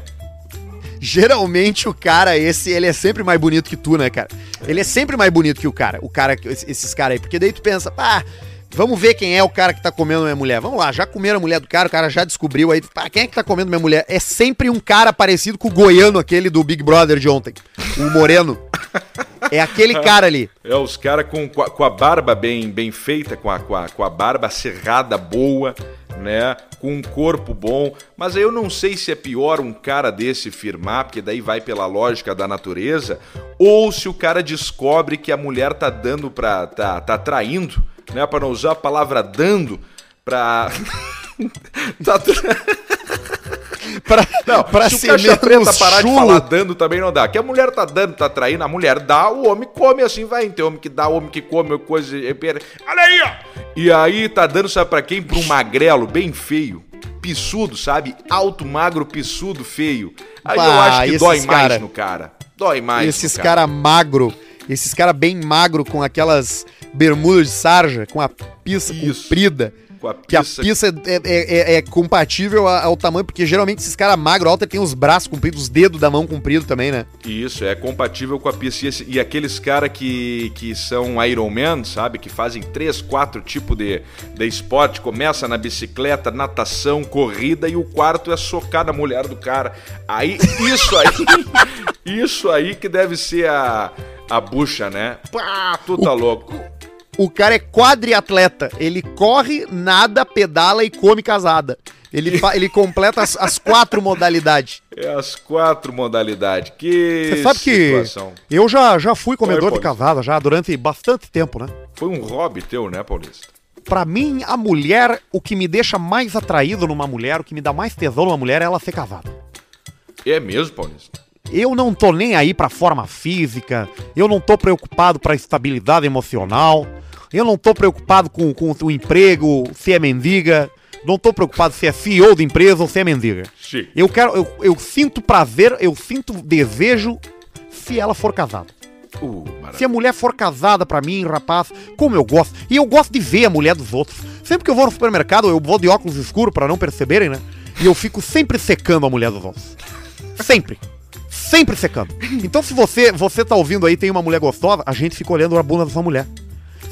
Geralmente o cara esse, ele é sempre mais bonito que tu, né, cara? Ele é sempre mais bonito que o cara, o cara, esses caras aí. Porque daí tu pensa, pá, vamos ver quem é o cara que tá comendo minha mulher. Vamos lá, já comeram a mulher do cara, o cara já descobriu aí, pá, quem é que tá comendo minha mulher? É sempre um cara parecido com o goiano aquele do Big Brother de ontem, o moreno. É aquele cara ali. É, os caras com, com, a- barba bem, bem feita, com a, com, a, com a barba cerrada boa, né? Com um corpo bom. Mas eu não sei se é pior um cara desse firmar, porque daí vai pela lógica da natureza, ou se o cara descobre que a mulher tá dando pra. tá, tá traindo, né? Pra não usar a palavra dando, pra. tá. Pra, Não, pra se o ser caixa preta menos parar de chulo. falar dando também não dá. Que a mulher tá dando, tá traindo, a mulher dá, o homem come assim, vai. Tem homem que dá, homem que come, coisa. Olha aí, ó. E aí tá dando, sabe pra quem? Pra um magrelo bem feio. Pissudo, sabe? Alto, magro, pissudo, feio. Aí eu Bah, acho que dói mais cara- no cara. Dói mais. esses no cara magro, esses cara bem magro com aquelas bermudas de sarja, com a pista Isso. comprida. Com a Que a pista- é, é- é- é compatível ao tamanho, porque geralmente esses caras magro alto tem os braços compridos, os dedos da mão comprido também, né? Isso, é compatível com a pista. E esse- E aqueles caras que, que são Ironman, sabe? Que fazem três, quatro tipos de, de esporte. Começa na bicicleta, natação, corrida e o quarto é socar na mulher do cara. Aí, isso aí, isso aí que deve ser a, a bucha, né? Pá, tu tá louco. O cara é quadriatleta. Ele corre, nada, pedala e come casada. Ele, ele completa as, as quatro modalidades. É as quatro modalidades. Que Você sabe que situação. eu já, já fui comedor Oi, de casada já durante bastante tempo, né? Foi um hobby teu, né, Paulista? Pra mim, a mulher, o que me deixa mais atraído numa mulher, o que me dá mais tesão numa mulher é ela ser casada. É mesmo, Paulista? Eu não tô nem aí pra forma física, eu não tô preocupado pra estabilidade emocional, eu não tô preocupado com, com o emprego, se é mendiga, não tô preocupado se é CEO de empresa ou se é mendiga. Sim. Eu quero, eu, eu sinto prazer, eu sinto desejo se ela for casada. Uh, Se a mulher for casada pra mim, rapaz, como eu gosto. E eu gosto de ver a mulher dos outros. Sempre que eu vou no supermercado, eu vou de óculos escuros pra não perceberem, né? E eu fico sempre secando a mulher dos outros. Sempre. Sempre secando. Então se você, você tá ouvindo aí, tem uma mulher gostosa, a gente fica olhando a bunda da sua mulher.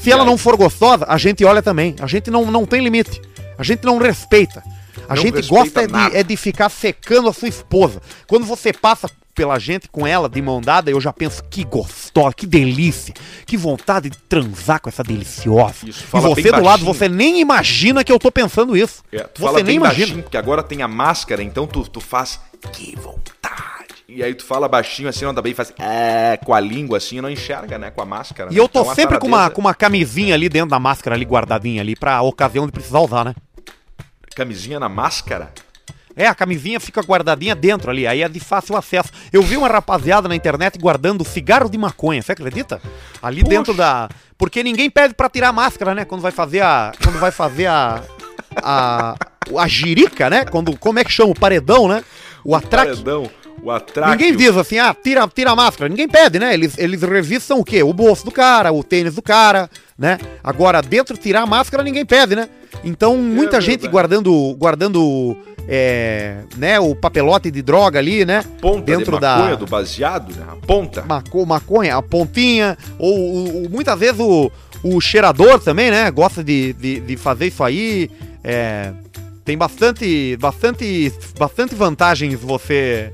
Se ela não for gostosa, a gente olha também. A gente não, não tem limite. A gente não respeita. A Não gente gosta é de, é de ficar secando a sua esposa. Quando você passa pela gente com ela de mão dada, eu já penso que gostosa, que delícia, que vontade de transar com essa deliciosa. Isso, e fala você bem do lado, você nem imagina que eu tô pensando isso. É, tu você nem imagina. baixinho, porque agora tem a máscara, então tu, tu faz que vontade. E aí tu fala baixinho assim, não também faz é, com a língua assim, não enxerga, né, com a máscara. E né? eu tô Então, a sempre com uma, com uma camisinha ali dentro da máscara ali guardadinha ali pra ocasião de precisar usar, né? camisinha na máscara. É, a camisinha fica guardadinha dentro ali, aí é de fácil acesso. Eu vi uma rapaziada na internet guardando cigarro de maconha, você acredita? Ali dentro da. Porque ninguém pede pra tirar a máscara, né? Quando vai fazer a. Quando vai fazer a. A, a girica, né? Quando, como é que chama? O paredão, né? O atraque. Paredão, o. Ninguém diz assim, ah, tira, tira a máscara. Ninguém pede, né? Eles, eles revistam o quê? O bolso do cara, o tênis do cara, né? Agora, dentro, tirar a máscara, ninguém pede, né? Então, muita gente verdade. guardando, guardando é, né, o papelote de droga ali, né? ponta dentro de maconha, da do baseado, né? A ponta. maco, maconha, a pontinha, ou, o- o- muitas vezes o, o cheirador também, né? Gosta de, de, de fazer isso aí. é, tem bastante, bastante, bastante vantagens você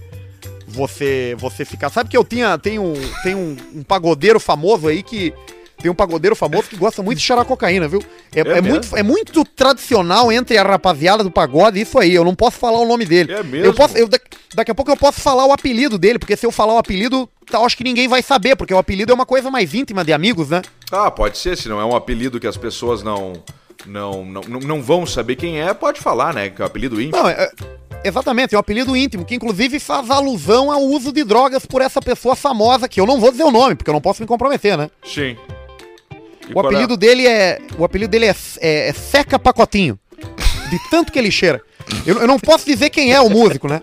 você você ficar. Sabe que eu tinha tem um tem um, um pagodeiro famoso aí que tem um pagodeiro famoso que gosta muito de cheirar cocaína, viu? É, é mesmo? muito, é muito tradicional entre a rapaziada do pagode isso aí. Eu não posso falar o nome dele. É mesmo? Eu posso, eu, da- daqui a pouco eu posso falar o apelido dele, porque se eu falar o apelido, tá, acho que ninguém vai saber, porque o apelido é uma coisa mais íntima de amigos, né? Ah, pode ser, se não é um apelido que as pessoas não, não, não, não, vão saber quem é, pode falar, né? Que é o apelido íntimo. Não, é, é- exatamente, é um apelido íntimo, que inclusive faz alusão ao uso de drogas por essa pessoa famosa, que eu não vou dizer o nome, porque eu não posso me comprometer, né? Sim. E O é? apelido dele é. O apelido dele é, é- é Seca Pacotinho. De tanto que ele cheira. Eu, eu não posso dizer quem é o músico, né?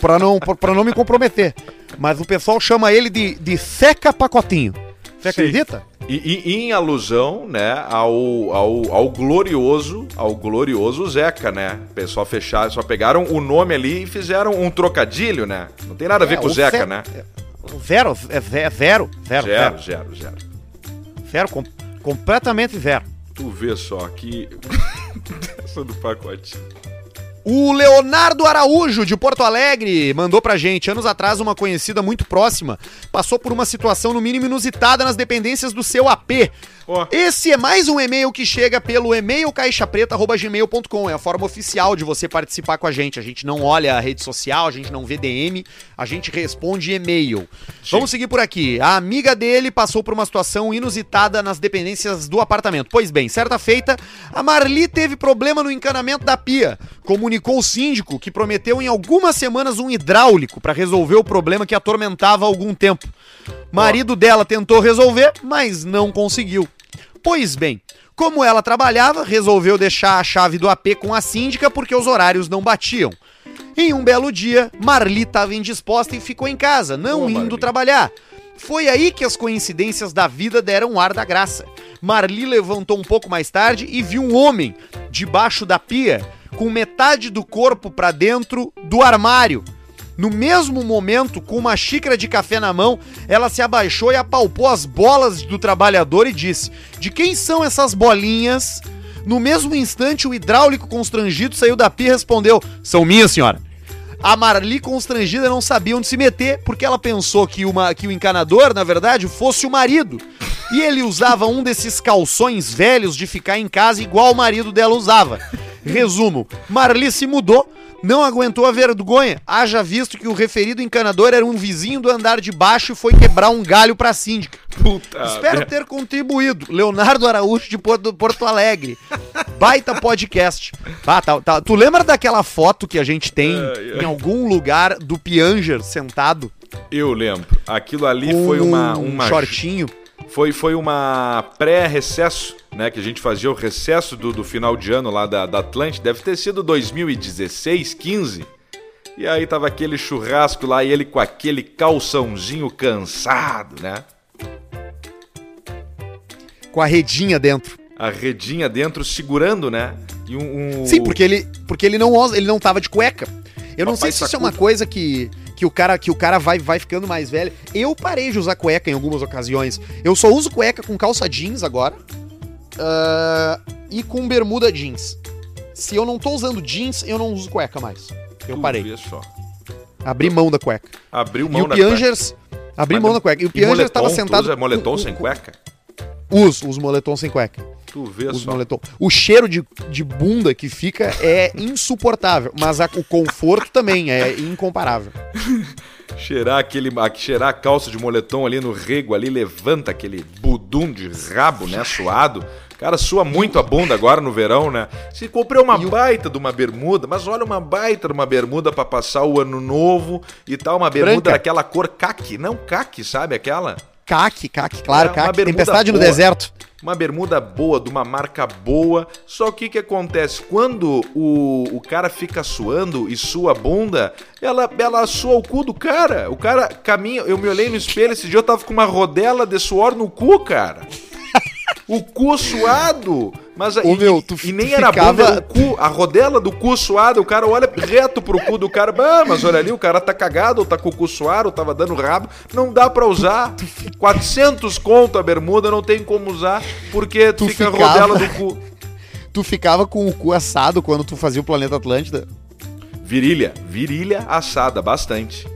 Pra não, pra não me comprometer. Mas o pessoal chama ele de, de Seca Pacotinho. Você Sim. acredita? E, e- em alusão, né, ao, ao, ao glorioso, ao glorioso Zeca, né? Pessoal fechar, só pegaram o nome ali e fizeram um trocadilho, né? Não tem nada a ver É, com o Zeca, Ze- né? Zero, é ze- zero, zero, Zero, zero, zero, zero. zero, com- completamente zero. Tu vê só que. Essa do pacote. O Leonardo Araújo, de Porto Alegre, mandou pra gente. Anos atrás, uma conhecida muito próxima passou por uma situação, no mínimo, inusitada nas dependências do seu AP. Ó. Esse é mais um e-mail que chega pelo e-mail caixapreta.gmail.com. É a forma oficial de você participar com a gente. A gente não olha a rede social, a gente não vê DM, a gente responde e-mail. Vamos seguir por aqui. A amiga dele passou por uma situação inusitada nas dependências do apartamento. Pois bem, certa feita, a Marli teve problema no encanamento da pia. Comunicou o síndico que prometeu em algumas semanas um hidráulico para resolver o problema que atormentava há algum tempo. Marido dela tentou resolver, mas não conseguiu. Pois bem, como ela trabalhava, resolveu deixar a chave do AP com a síndica porque os horários não batiam. Em um belo dia, Marli estava indisposta e ficou em casa, não Boa, indo Marli. trabalhar. Foi aí que as coincidências da vida deram ar da graça. Marli levantou um pouco mais tarde e viu um homem debaixo da pia, com metade do corpo para dentro do armário. No mesmo momento, com uma xícara de café na mão, ela se abaixou e apalpou as bolas do trabalhador e disse: De quem são essas bolinhas? No mesmo instante, o hidráulico constrangido saiu da pia e respondeu: São minhas, senhora. A Marli, constrangida, não sabia onde se meter, porque ela pensou que, uma, que o encanador, na verdade, fosse o marido. E ele usava um desses calções velhos de ficar em casa, igual o marido dela usava. Resumo: Marli se mudou, não aguentou a vergonha, haja visto que o referido encanador era um vizinho do andar de baixo e foi quebrar um galho pra síndica. Puta. Espero ter contribuído. Leonardo Araújo de Porto, Porto Alegre. Baita podcast. Ah, tá, tá. Tu lembra daquela foto que a gente tem em algum lugar do Pianger sentado? Eu lembro. Aquilo ali com foi uma. um uma shortinho. Foi, foi uma pré-recesso, né? Que a gente fazia o recesso do, do final de ano lá da, da Atlântida. Deve ter sido 2016, 15. E aí tava aquele churrasco lá e ele com aquele calçãozinho cansado, né? Com a redinha dentro. A redinha dentro segurando, né? E um. um- Sim, porque ele, porque ele não ele não tava de cueca. Eu não Papai sei se isso é uma coisa que, que o cara, que o cara vai, vai ficando mais velho. Eu parei de usar cueca em algumas ocasiões. Eu só uso cueca com calça jeans agora ah, e com bermuda jeans. Se eu não tô usando jeans, eu não uso cueca mais. Eu Tu parei. só. Abri mão da cueca. Abriu E mão o da cueca. Piangers. Abri Mas mão no- da cueca. E o E Piangers moletom, tava tu sentado. usa moletom com- sem com- Uso, uso moletom sem cueca. Tu vê Uso só. moletom. O cheiro de, de bunda que fica é insuportável. Mas a- o conforto também é incomparável. Cheirar aquele, a- cheirar a calça de moletom ali no rego ali, levanta aquele budum de rabo, né, suado. Cara, sua muito a bunda agora no verão, né? Se comprei uma o- baita de uma bermuda, mas olha uma baita de uma bermuda pra passar o ano novo e tal, uma bermuda Branca. daquela cor caque, não caque, sabe aquela? Caque, caque, claro, É, Tempestade no boa. deserto. Uma bermuda boa, de uma marca boa. Só que o que acontece? Quando o, o cara fica suando e sua bunda, ela, ela sua o cu do cara. O cara caminha. Eu me olhei no espelho esse dia, eu tava com uma rodela de suor no cu, cara. O cu suado. Mas Ô, e, meu, tu- e nem tu era a ficava- bunda, o cu, a rodela do cu suado. O cara olha reto pro cu do cara. Bah, mas olha ali, o cara tá cagado, ou tá com o cu suado, ou tava dando rabo. Não dá pra usar. 400 conto a bermuda, não tem como usar, porque Tu fica a ficava- rodela do cu. Tu ficava com o cu assado quando tu fazia o Planeta Atlântida? Virilha, virilha assada, bastante.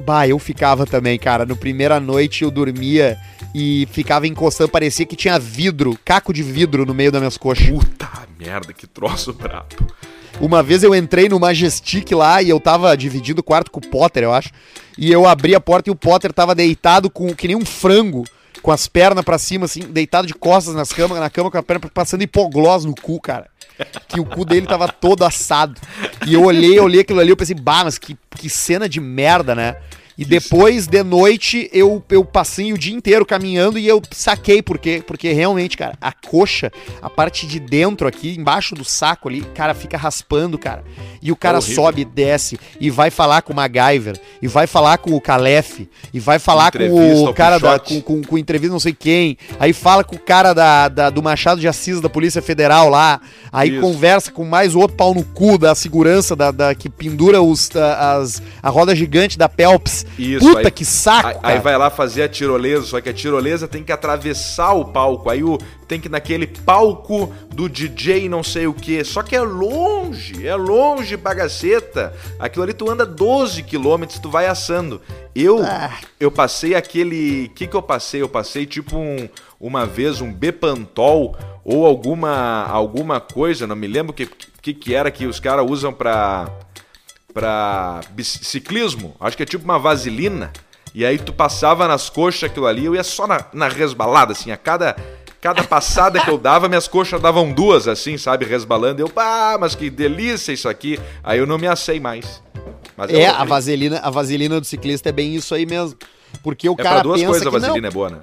Bah, eu ficava também, cara. No primeira noite eu dormia e ficava encostando, parecia que tinha vidro, caco de vidro no meio das minhas coxas. Puta merda, que troço brabo. Uma vez eu entrei no Majestic lá e eu tava dividindo o quarto com o Potter, eu acho. E eu abri a porta e o Potter tava deitado com que nem um frango, com as pernas pra cima, assim, deitado de costas nas cama, na cama com a perna passando hipoglós no cu, cara. Que o cu dele tava todo assado. E eu olhei, olhei aquilo ali, eu pensei, bah, mas que, que cena de merda, né? E depois, de noite, eu, eu passei o dia inteiro caminhando e eu saquei por quê. Porque realmente, cara, a coxa, a parte de dentro aqui, embaixo do saco ali, cara, fica raspando, cara. E o cara horrível. sobe e desce e vai falar com o MacGyver, e vai falar com o Calef, e vai falar com o cara da, com, com, com entrevista não sei quem, aí fala com o cara da, da- do Machado de Assis da Polícia Federal lá, aí Isso. conversa com mais outro pau no cu da segurança da, da- que pendura os, a, as, a roda gigante da Pelps. Isso, Puta aí- que saco, Aí, aí vai lá fazer a tirolesa, só que a tirolesa tem que atravessar o palco. Aí o, tem que ir naquele palco do DJ não sei o que. Só que é longe, é longe, bagaceta. Aquilo ali tu anda 12 quilômetros, tu vai assando. Eu, Ah. eu passei aquele. O que, que eu passei? Eu passei tipo um, uma vez um Bepantol ou alguma, alguma coisa, não me lembro o que, que, que era que os caras usam pra pra ciclismo, acho que é tipo uma vaselina. E aí tu passava nas coxas aquilo ali, eu ia só na, na resbalada, assim, a cada, cada passada que eu dava, minhas coxas davam duas, assim, sabe, resbalando. Eu, pá, mas que delícia isso aqui. Aí eu não me assei mais. Mas É, a horrível. vaselina, a vaselina do ciclista é bem isso aí mesmo. Porque o É cara pra duas pensa coisas a vaselina não, é boa, né?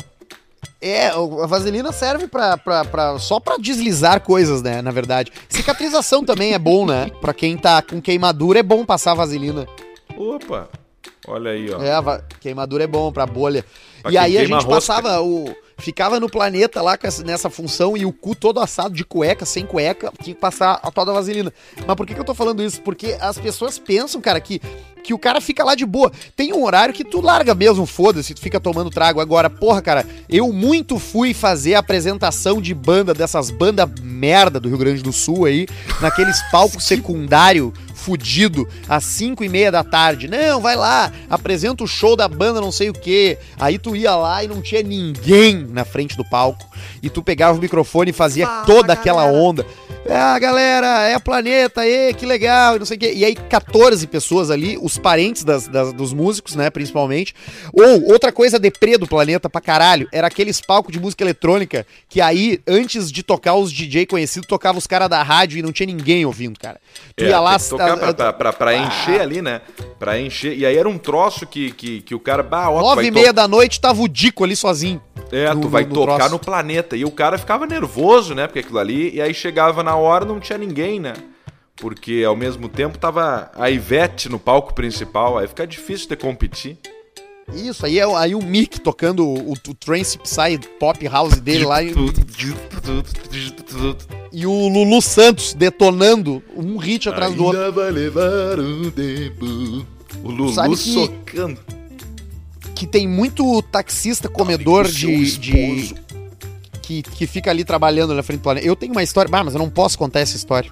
É, a vaselina serve pra, pra, pra- só pra deslizar coisas, né? Na verdade. Cicatrização também é bom, né? Pra quem tá com queimadura é bom passar vaselina. Opa, olha aí, ó. É, queimadura é bom pra bolha. Pra e aí a gente passava o. Ficava no planeta lá nessa função e o cu todo assado de cueca, sem cueca, tinha que passar a tal da vaselina. Mas por que, que eu tô falando isso? Porque as pessoas pensam, cara, que, que o cara fica lá de boa. Tem um horário que tu larga mesmo, foda-se, tu fica tomando trago. Agora, porra, cara, eu muito fui fazer a apresentação de banda, dessas bandas merda do Rio Grande do Sul aí, naqueles palcos secundário fudido, às 5 e meia da tarde. Não, vai lá, apresenta o show da banda não sei o que. Aí tu ia lá e não tinha ninguém na frente do palco. E tu pegava o microfone e fazia toda aquela onda. Ah, galera, é a planeta, ê, que legal, e não sei o quê. E aí, 14 pessoas ali, os parentes das, das- dos músicos, né, principalmente. Ou, outra coisa deprê do planeta pra caralho, era aqueles palcos de música eletrônica que aí, antes de tocar os DJ conhecidos, tocava os caras da rádio e não tinha ninguém ouvindo, cara. Tu É, ia lá... tem que tocar pra, pra, pra, pra encher ali, né? Pra encher. E aí era um troço que, que, que o cara. Bah, ó, Nove e to- meia da noite tava o Dico ali sozinho. É, no- tu vai no- no tocar troço. no planeta. E o cara ficava nervoso, né? Porque aquilo ali. E aí chegava na hora não tinha ninguém, né? Porque ao mesmo tempo tava a Ivete no palco principal. Aí fica difícil de competir. Isso, aí, é, aí o Mick tocando o, o Trance Psy Pop House dele lá e, e o Lulu Santos detonando um hit atrás do outro. Ainda vai levar um tempo. O Lulu Sabe que- socando. que tem muito taxista comedor de, de. Que, que fica ali trabalhando na frente do planeta. Eu tenho uma história, ah, mas eu não posso contar essa história.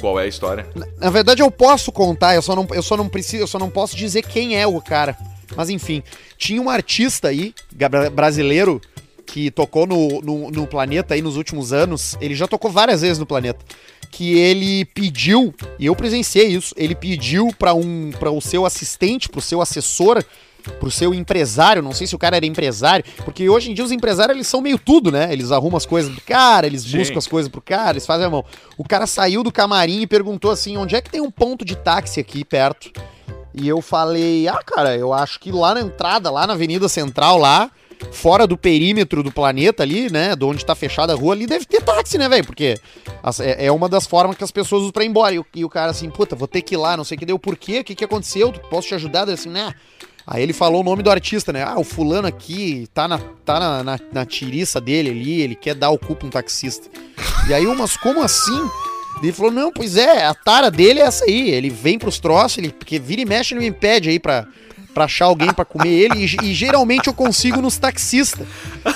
Qual é a história? Na, na verdade eu posso contar, eu só não eu só não preciso, eu só não posso dizer quem é o cara. Mas enfim, tinha um artista aí, brasileiro, que tocou no, no, no planeta aí nos últimos anos. Ele já tocou várias vezes no planeta. Que ele pediu, e eu presenciei isso, ele pediu para um para o seu assistente, pro seu assessor, pro seu empresário, não sei se o cara era empresário, porque hoje em dia os empresários eles são meio tudo, né? Eles arrumam as coisas pro cara, eles buscam as coisas pro cara, eles fazem a mão. O cara saiu do camarim e perguntou assim: onde é que tem um ponto de táxi aqui perto? E eu falei, ah, cara, eu acho que lá na entrada, lá na Avenida Central, lá, fora do perímetro do planeta ali, né, de onde tá fechada a rua, ali deve ter táxi, né, velho? Porque é, é uma das formas que as pessoas usam pra ir embora. E, o- e o cara assim, puta, vou ter que ir lá, não sei o que deu, por quê? O que que aconteceu? Posso te ajudar? Daí assim, né? Aí ele falou o nome do artista, né? Ah, o fulano aqui tá na, tá na, na, na tiriça dele ali, ele quer dar o cu pra um taxista. E aí, umas, como assim? Ele falou, não, pois é, a tara dele é essa aí. Ele vem pros troços, ele, porque vira e mexe, ele me pede aí pra, pra achar alguém pra comer ele. E, e geralmente eu consigo nos taxistas.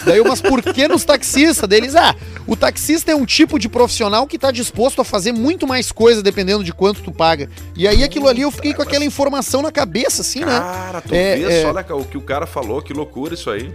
Daí eu, mas por que nos taxistas? Deles, ah, o taxista é um tipo de profissional que tá disposto a fazer muito mais coisa dependendo de quanto tu paga. E aí aquilo ali eu fiquei com aquela informação na cabeça, assim, né? Cara, tu É, vê é. só olha o que o cara falou, que loucura isso aí.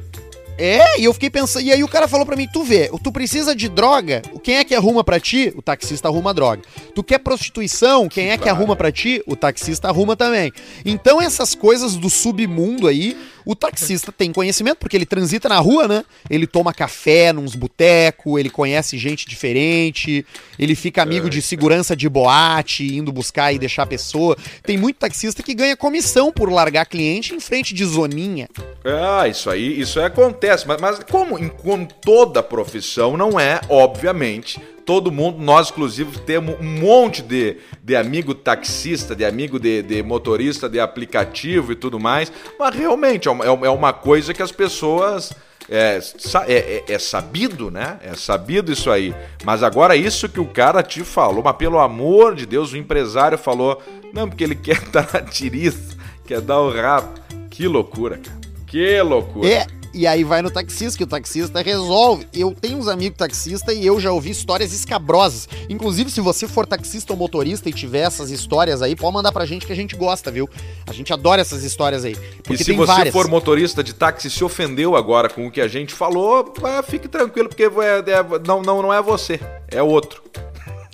É, e eu fiquei pensando. E aí o cara falou pra mim: tu vê, tu precisa de droga, quem é que arruma pra ti? O taxista arruma droga. Tu quer prostituição, quem é que arruma pra ti? O taxista arruma também. Então essas coisas do submundo aí, o taxista tem conhecimento, porque ele transita na rua, né? Ele toma café nos botecos, ele conhece gente diferente, ele fica amigo de segurança de boate, indo buscar e deixar a pessoa. Tem muito taxista que ganha comissão por largar cliente em frente de zoninha. Ah, isso aí, isso aí acontece, mas, mas como em como toda profissão não é, obviamente, todo mundo, nós inclusive temos um monte de, de amigo taxista, de amigo de, de motorista de aplicativo e tudo mais, mas realmente é uma, é uma coisa que as pessoas é, é, é- é sabido, né? É sabido isso aí. Mas agora isso que o cara te falou, mas pelo amor de Deus, o empresário falou, não, porque ele quer dar na tiriça, quer dar o rabo. Que loucura, cara. Que loucura. É, e aí vai no taxista, que o taxista resolve. Eu tenho uns amigos taxistas e eu já ouvi histórias escabrosas. Inclusive, se você for taxista ou motorista e tiver essas histórias aí, pode mandar pra gente que a gente gosta, viu? A gente adora essas histórias aí. E Porque se tem você várias. for motorista de táxi e se ofendeu agora com o que a gente falou, ah, fique tranquilo, porque é- é- não, não, não é você, é outro.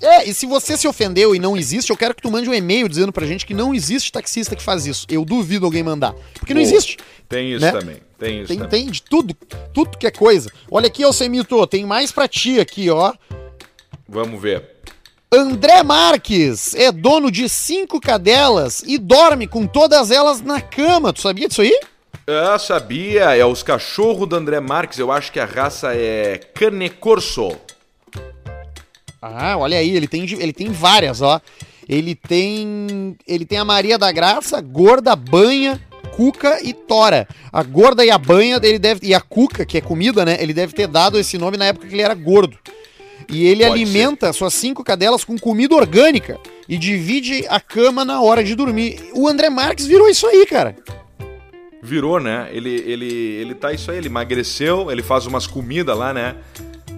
É, e se você se ofendeu e não existe, eu quero que tu mande um e-mail dizendo pra gente que não existe taxista que faz isso. Eu duvido alguém mandar. Porque não Boa. existe. Tem isso Né? também, tem isso Tem, também. tem de tudo, tudo que é coisa. Olha aqui, Alcemito, tem mais pra ti aqui, ó. Vamos ver. André Marques é dono de cinco cadelas e dorme com todas elas na cama. Tu sabia disso aí? Ah, sabia, é os cachorros do André Marques, eu acho que a raça é Cane Corso. Ah, olha aí, ele tem, ele tem várias, ó. Ele tem. Ele tem a Maria da Graça, Gorda, Banha, Cuca e Tora. A Gorda e a Banha, ele deve. E a Cuca, que é comida, né? Ele deve ter dado esse nome na época que ele era gordo. E ele Pode alimenta suas cinco cadelas com comida orgânica e divide a cama na hora de dormir. O André Marques virou isso aí, cara. Virou, né? Ele, ele, ele tá isso aí, ele emagreceu, ele faz umas comidas lá, né?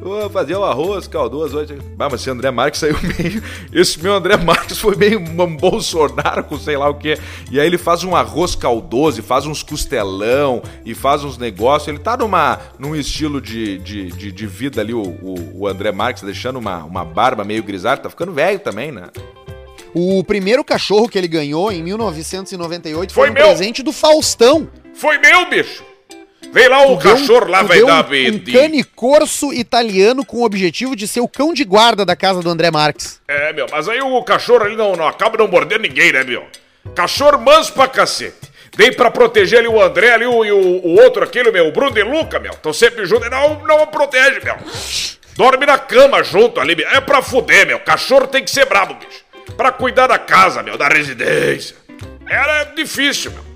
Vou fazer o arroz caldoso hoje. Ah, mas esse André Marques saiu meio. Esse meu André Marques foi meio um Bolsonaro com sei lá o quê. E aí ele faz um arroz caldoso, e faz uns costelão e faz uns negócios. Ele tá numa, num estilo de, de, de, de vida ali, o, o, o André Marques, deixando uma, uma barba meio grisalha. Tá ficando velho também, né? O primeiro cachorro que ele ganhou em 1998 foi, Foi um meu. presente do Faustão. Foi meu, bicho. Vem lá o deu um- cachorro lá, vai dar um, um cane corso italiano com o objetivo de ser o cão de guarda da casa do André Marques. É, meu, mas aí o cachorro ali não, não acaba não mordendo ninguém, né, meu? Cachorro manso pra cacete. Dei pra proteger ali o André ali o, e o, o outro, aquele, meu, o Bruno de Luca, meu. Tão sempre junto e não, não protege, meu. Dorme na cama junto ali, meu. É pra fuder, meu. Cachorro tem que ser brabo, bicho. Pra cuidar da casa, meu, da residência. Era difícil, meu.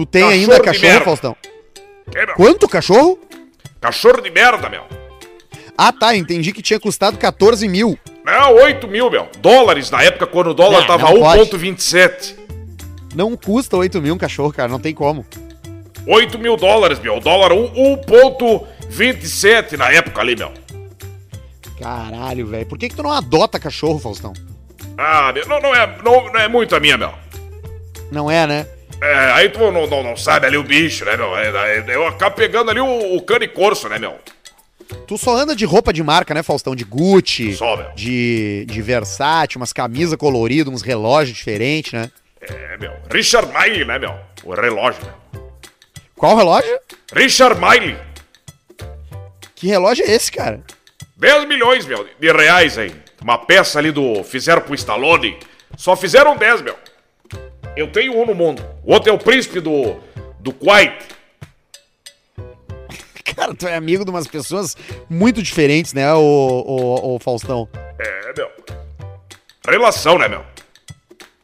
Tu tem Cachorro ainda cachorro. Faustão? É, meu. Quanto cachorro? Cachorro de merda, meu. Ah, tá, entendi que tinha custado 14 mil. É, 8 mil, meu. Dólares na época quando o dólar tava não pode. 1,27. Não custa 8 mil um cachorro, cara. Não tem como. 8 mil dólares, meu. O dólar um- 1,27 na época ali, meu. Caralho, velho. Por que, que tu não adota cachorro, Faustão? Ah, meu, não, não, é, não, não é muito a minha, meu. Não é, né? É, aí tu não, não, não sabe ali o bicho, né, meu? É, é, eu acabo pegando ali o, o cano e corso, né, meu? Tu só anda de roupa de marca, né, Faustão? De Gucci, Só, meu. de, de Versace, umas camisas coloridas, uns relógios diferentes, né? É, meu. Richard Miley, né, meu? O relógio, meu. Qual relógio? Richard Miley. Que relógio é esse, cara? 10 milhões, meu, de reais aí. Uma peça ali do. Fizeram pro Stallone. Só fizeram 10, meu. Eu tenho um no mundo. O outro é o príncipe do. do Kuwait. Cara, tu é amigo de umas pessoas muito diferentes, né, o, o, o Faustão? É, meu. Relação, né, meu?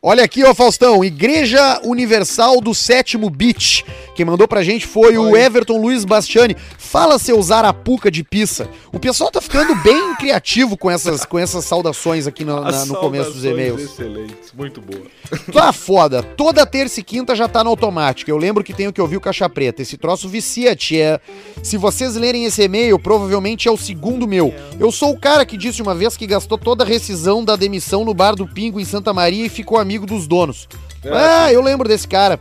Olha aqui, ó, Faustão, Igreja Universal do Sétimo Beach. Quem mandou pra gente foi o Everton Luiz Bastiani. Fala seu zarapuca de pizza. O pessoal tá ficando bem criativo com essas, com essas saudações aqui no, na- no começo dos e-mails. Excelentes, muito boa. Tá foda. Toda terça e quinta já tá no automático. Eu lembro que tenho que ouvir o Caixa Preta. Esse troço vicia, tia. Se vocês lerem esse e-mail, provavelmente é o segundo meu. Eu sou o cara que disse uma vez que gastou toda a rescisão da demissão no bar do Pingo em Santa Maria e ficou amigo dos donos. Ah, eu lembro desse cara.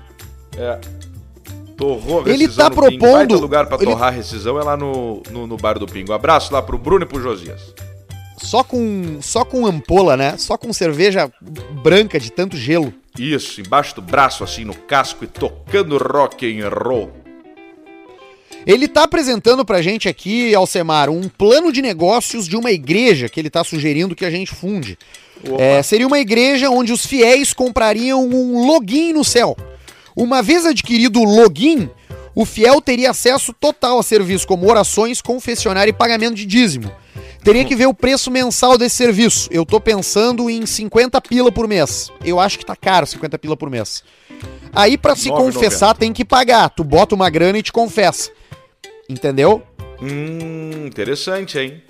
É. Torrou a Ele rescisão tá propondo- lugar pra ele- torrar a rescisão é lá no, no, no bar do Pingo. Abraço lá pro Bruno e pro Josias. Só com, só com ampola, né? Só com cerveja branca de tanto gelo. Isso, embaixo do braço, assim, no casco e tocando rock and roll. Ele tá apresentando pra gente aqui, Alcemar, um plano de negócios de uma igreja que ele tá sugerindo que a gente funde. É, seria uma igreja onde os fiéis comprariam um login no céu. Uma vez adquirido o login, o fiel teria acesso total a serviços como orações, confessionário e pagamento de dízimo. Teria que ver o preço mensal desse serviço. Eu tô pensando em 50 pila por mês. Eu acho que tá caro 50 pila por mês. Aí pra se 9,90. confessar tem que pagar. Tu bota uma grana e te confessa. Entendeu? Hum, interessante, hein?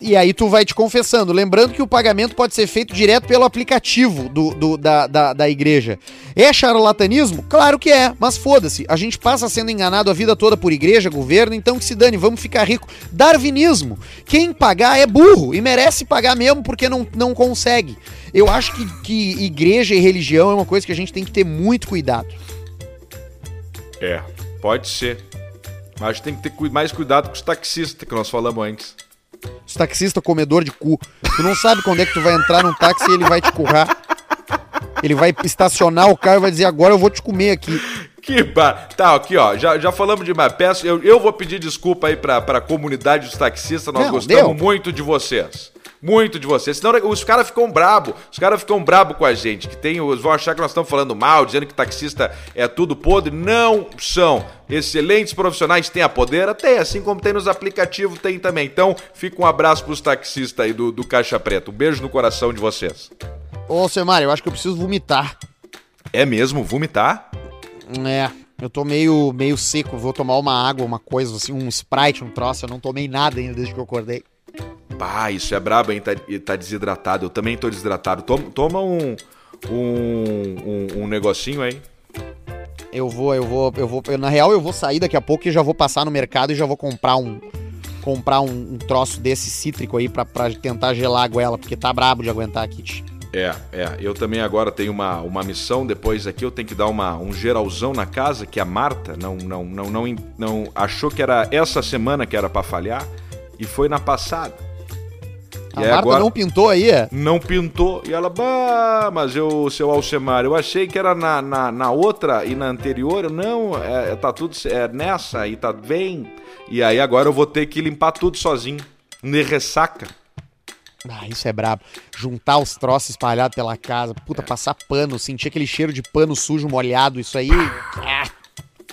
E aí tu vai te confessando. Lembrando que o pagamento pode ser feito direto pelo aplicativo do, do- da, da, da igreja. É charlatanismo? Claro que é, mas foda-se. A gente passa sendo enganado a vida toda por igreja, governo, então que se dane, vamos ficar rico. Darwinismo. Quem pagar é burro e merece pagar mesmo porque não, não consegue. Eu acho que, que igreja e religião é uma coisa que a gente tem que ter muito cuidado. É, pode ser. Mas tem que ter mais cuidado com os taxistas que nós falamos antes. Os taxista comedor de cu. Tu não sabe quando é que tu vai entrar num táxi e ele vai te currar. Ele vai estacionar o carro e vai dizer, agora eu vou te comer aqui. Que bar... Tá, aqui ó, já, já falamos demais. Peço, eu, eu vou pedir desculpa aí pra, pra comunidade dos taxistas, nós Não, gostamos deu. muito de vocês. Muito de vocês. Senão os caras ficam brabo. Os caras ficam brabo com a gente. Que tem, os vão achar que nós estamos falando mal, dizendo que taxista é tudo podre. Não são. Excelentes profissionais têm a poder, tem, assim como tem nos aplicativos, tem também. Então, fica um abraço pros taxistas aí do, do Caixa Preta. Um beijo no coração de vocês. Ô, Semar, eu acho que eu preciso vomitar. É mesmo? Vomitar? É, eu tô meio, meio seco. Vou tomar uma água, uma coisa assim, um Sprite, um troço. Eu não tomei nada ainda desde que eu acordei. Pá, isso é brabo, hein? Tá, tá desidratado. Eu também tô desidratado. Toma, toma um, um, um, um negocinho aí. Eu vou, eu vou, eu vou. eu- na real, eu vou sair daqui a pouco e já vou passar no mercado e já vou comprar um. Comprar um, um troço desse cítrico aí pra, pra tentar gelar a goela, porque tá brabo de aguentar aqui. tch. É, é. Eu também agora tenho uma, uma missão. Depois aqui eu tenho que dar uma, um geralzão na casa, que a Marta não, não, não, não, não achou que era essa semana que era pra falhar. E foi na passada. A E aí Marta agora- não pintou aí, é? não pintou. E ela, bah, mas eu, seu Alcemar, eu achei que era na, na, na outra e na anterior. Eu, Não, é, tá tudo é nessa e tá bem. E aí agora eu vou ter que limpar tudo sozinho. De ressaca. Ah, isso é brabo. Juntar os troços espalhados pela casa, puta, passar pano, sentir aquele cheiro de pano sujo molhado, isso aí. Ah,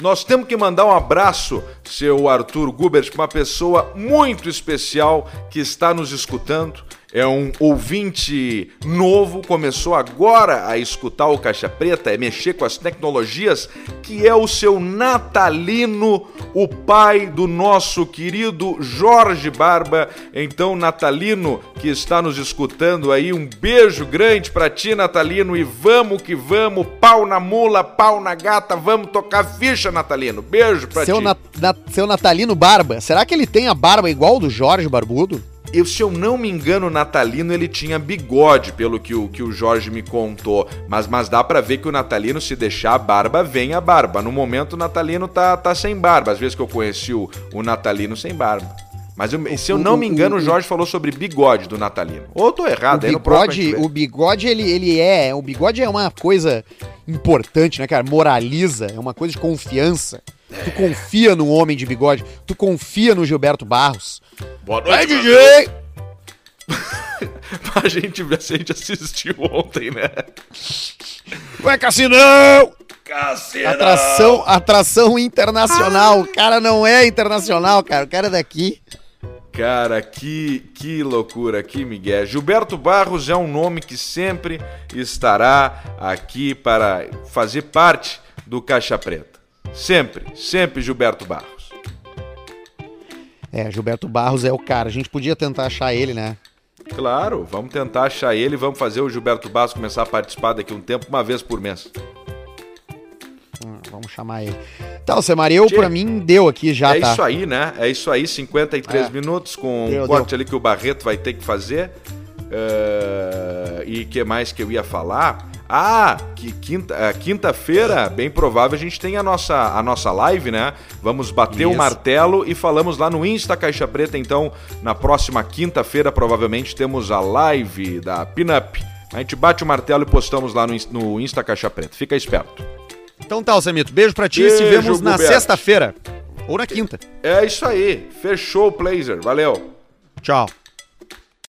Nós temos que mandar um abraço, seu Arthur Gubert, pra uma pessoa muito especial que está nos escutando. É um ouvinte novo, começou agora a escutar o Caixa Preta, é mexer com as tecnologias, que é o seu natalino, o pai do nosso querido Jorge Barba. Então, natalino que está nos escutando aí, um beijo grande pra ti, natalino, e vamos que vamos, pau na mula, pau na gata, vamos tocar ficha, natalino. Beijo pra Seu, ti. na- na- seu Natalino Barba, será que ele tem a barba igual do Jorge Barbudo? Eu, se eu não me engano, o Natalino ele tinha bigode, pelo que o, que o Jorge me contou. Mas, mas dá pra ver que o Natalino, se deixar a barba, vem a barba. No momento, o Natalino tá, tá sem barba. Às vezes que eu conheci o, o Natalino sem barba. Mas eu- se eu não me engano, o Jorge falou sobre bigode do Natalino. Ou eu tô errado, o aí no bigode, vê. o bigode ele, ele é, o bigode é uma coisa importante, né, cara? Moraliza, é uma coisa de confiança. Tu confia no homem de bigode, tu confia no Gilberto Barros. Boa Vai, noite, DJ! a, gente, a gente assistiu ontem, né? Vai, Cassinão! Cassino. Atração, atração internacional. O cara não é internacional, cara. O cara é daqui. Cara, que, que loucura, que Miguel. Gilberto Barros é um nome que sempre estará aqui para fazer parte do Caixa Preta. Sempre, sempre Gilberto Barros. É, Gilberto Barros é o cara. A gente podia tentar achar ele, né? Claro, vamos tentar achar ele, vamos fazer o Gilberto Barros começar a participar daqui um tempo, uma vez por mês. Hum, Vamos chamar ele. Tá, o Semaria, Tchê. pra mim, deu aqui já, é tá. isso aí, né? É isso aí, 53 É. minutos com Deu, um corte ali que o Barreto vai ter que fazer. Eh, e que mais que eu ia falar? Ah, que quinta, eh, quinta-feira, bem provável, a gente tem a nossa, a nossa live, né? Vamos bater o Isso. martelo e falamos lá no Insta Caixa Preta. Então, na próxima quinta-feira, provavelmente, temos a live da Pinup. A gente bate o martelo e postamos lá no, no Insta Caixa Preta. Fica esperto. Então tá, Semito. Beijo pra ti. Beijo, Se vemos na sexta-feira. Ou na quinta. É isso aí. Fechou o Blazer. Valeu. Tchau.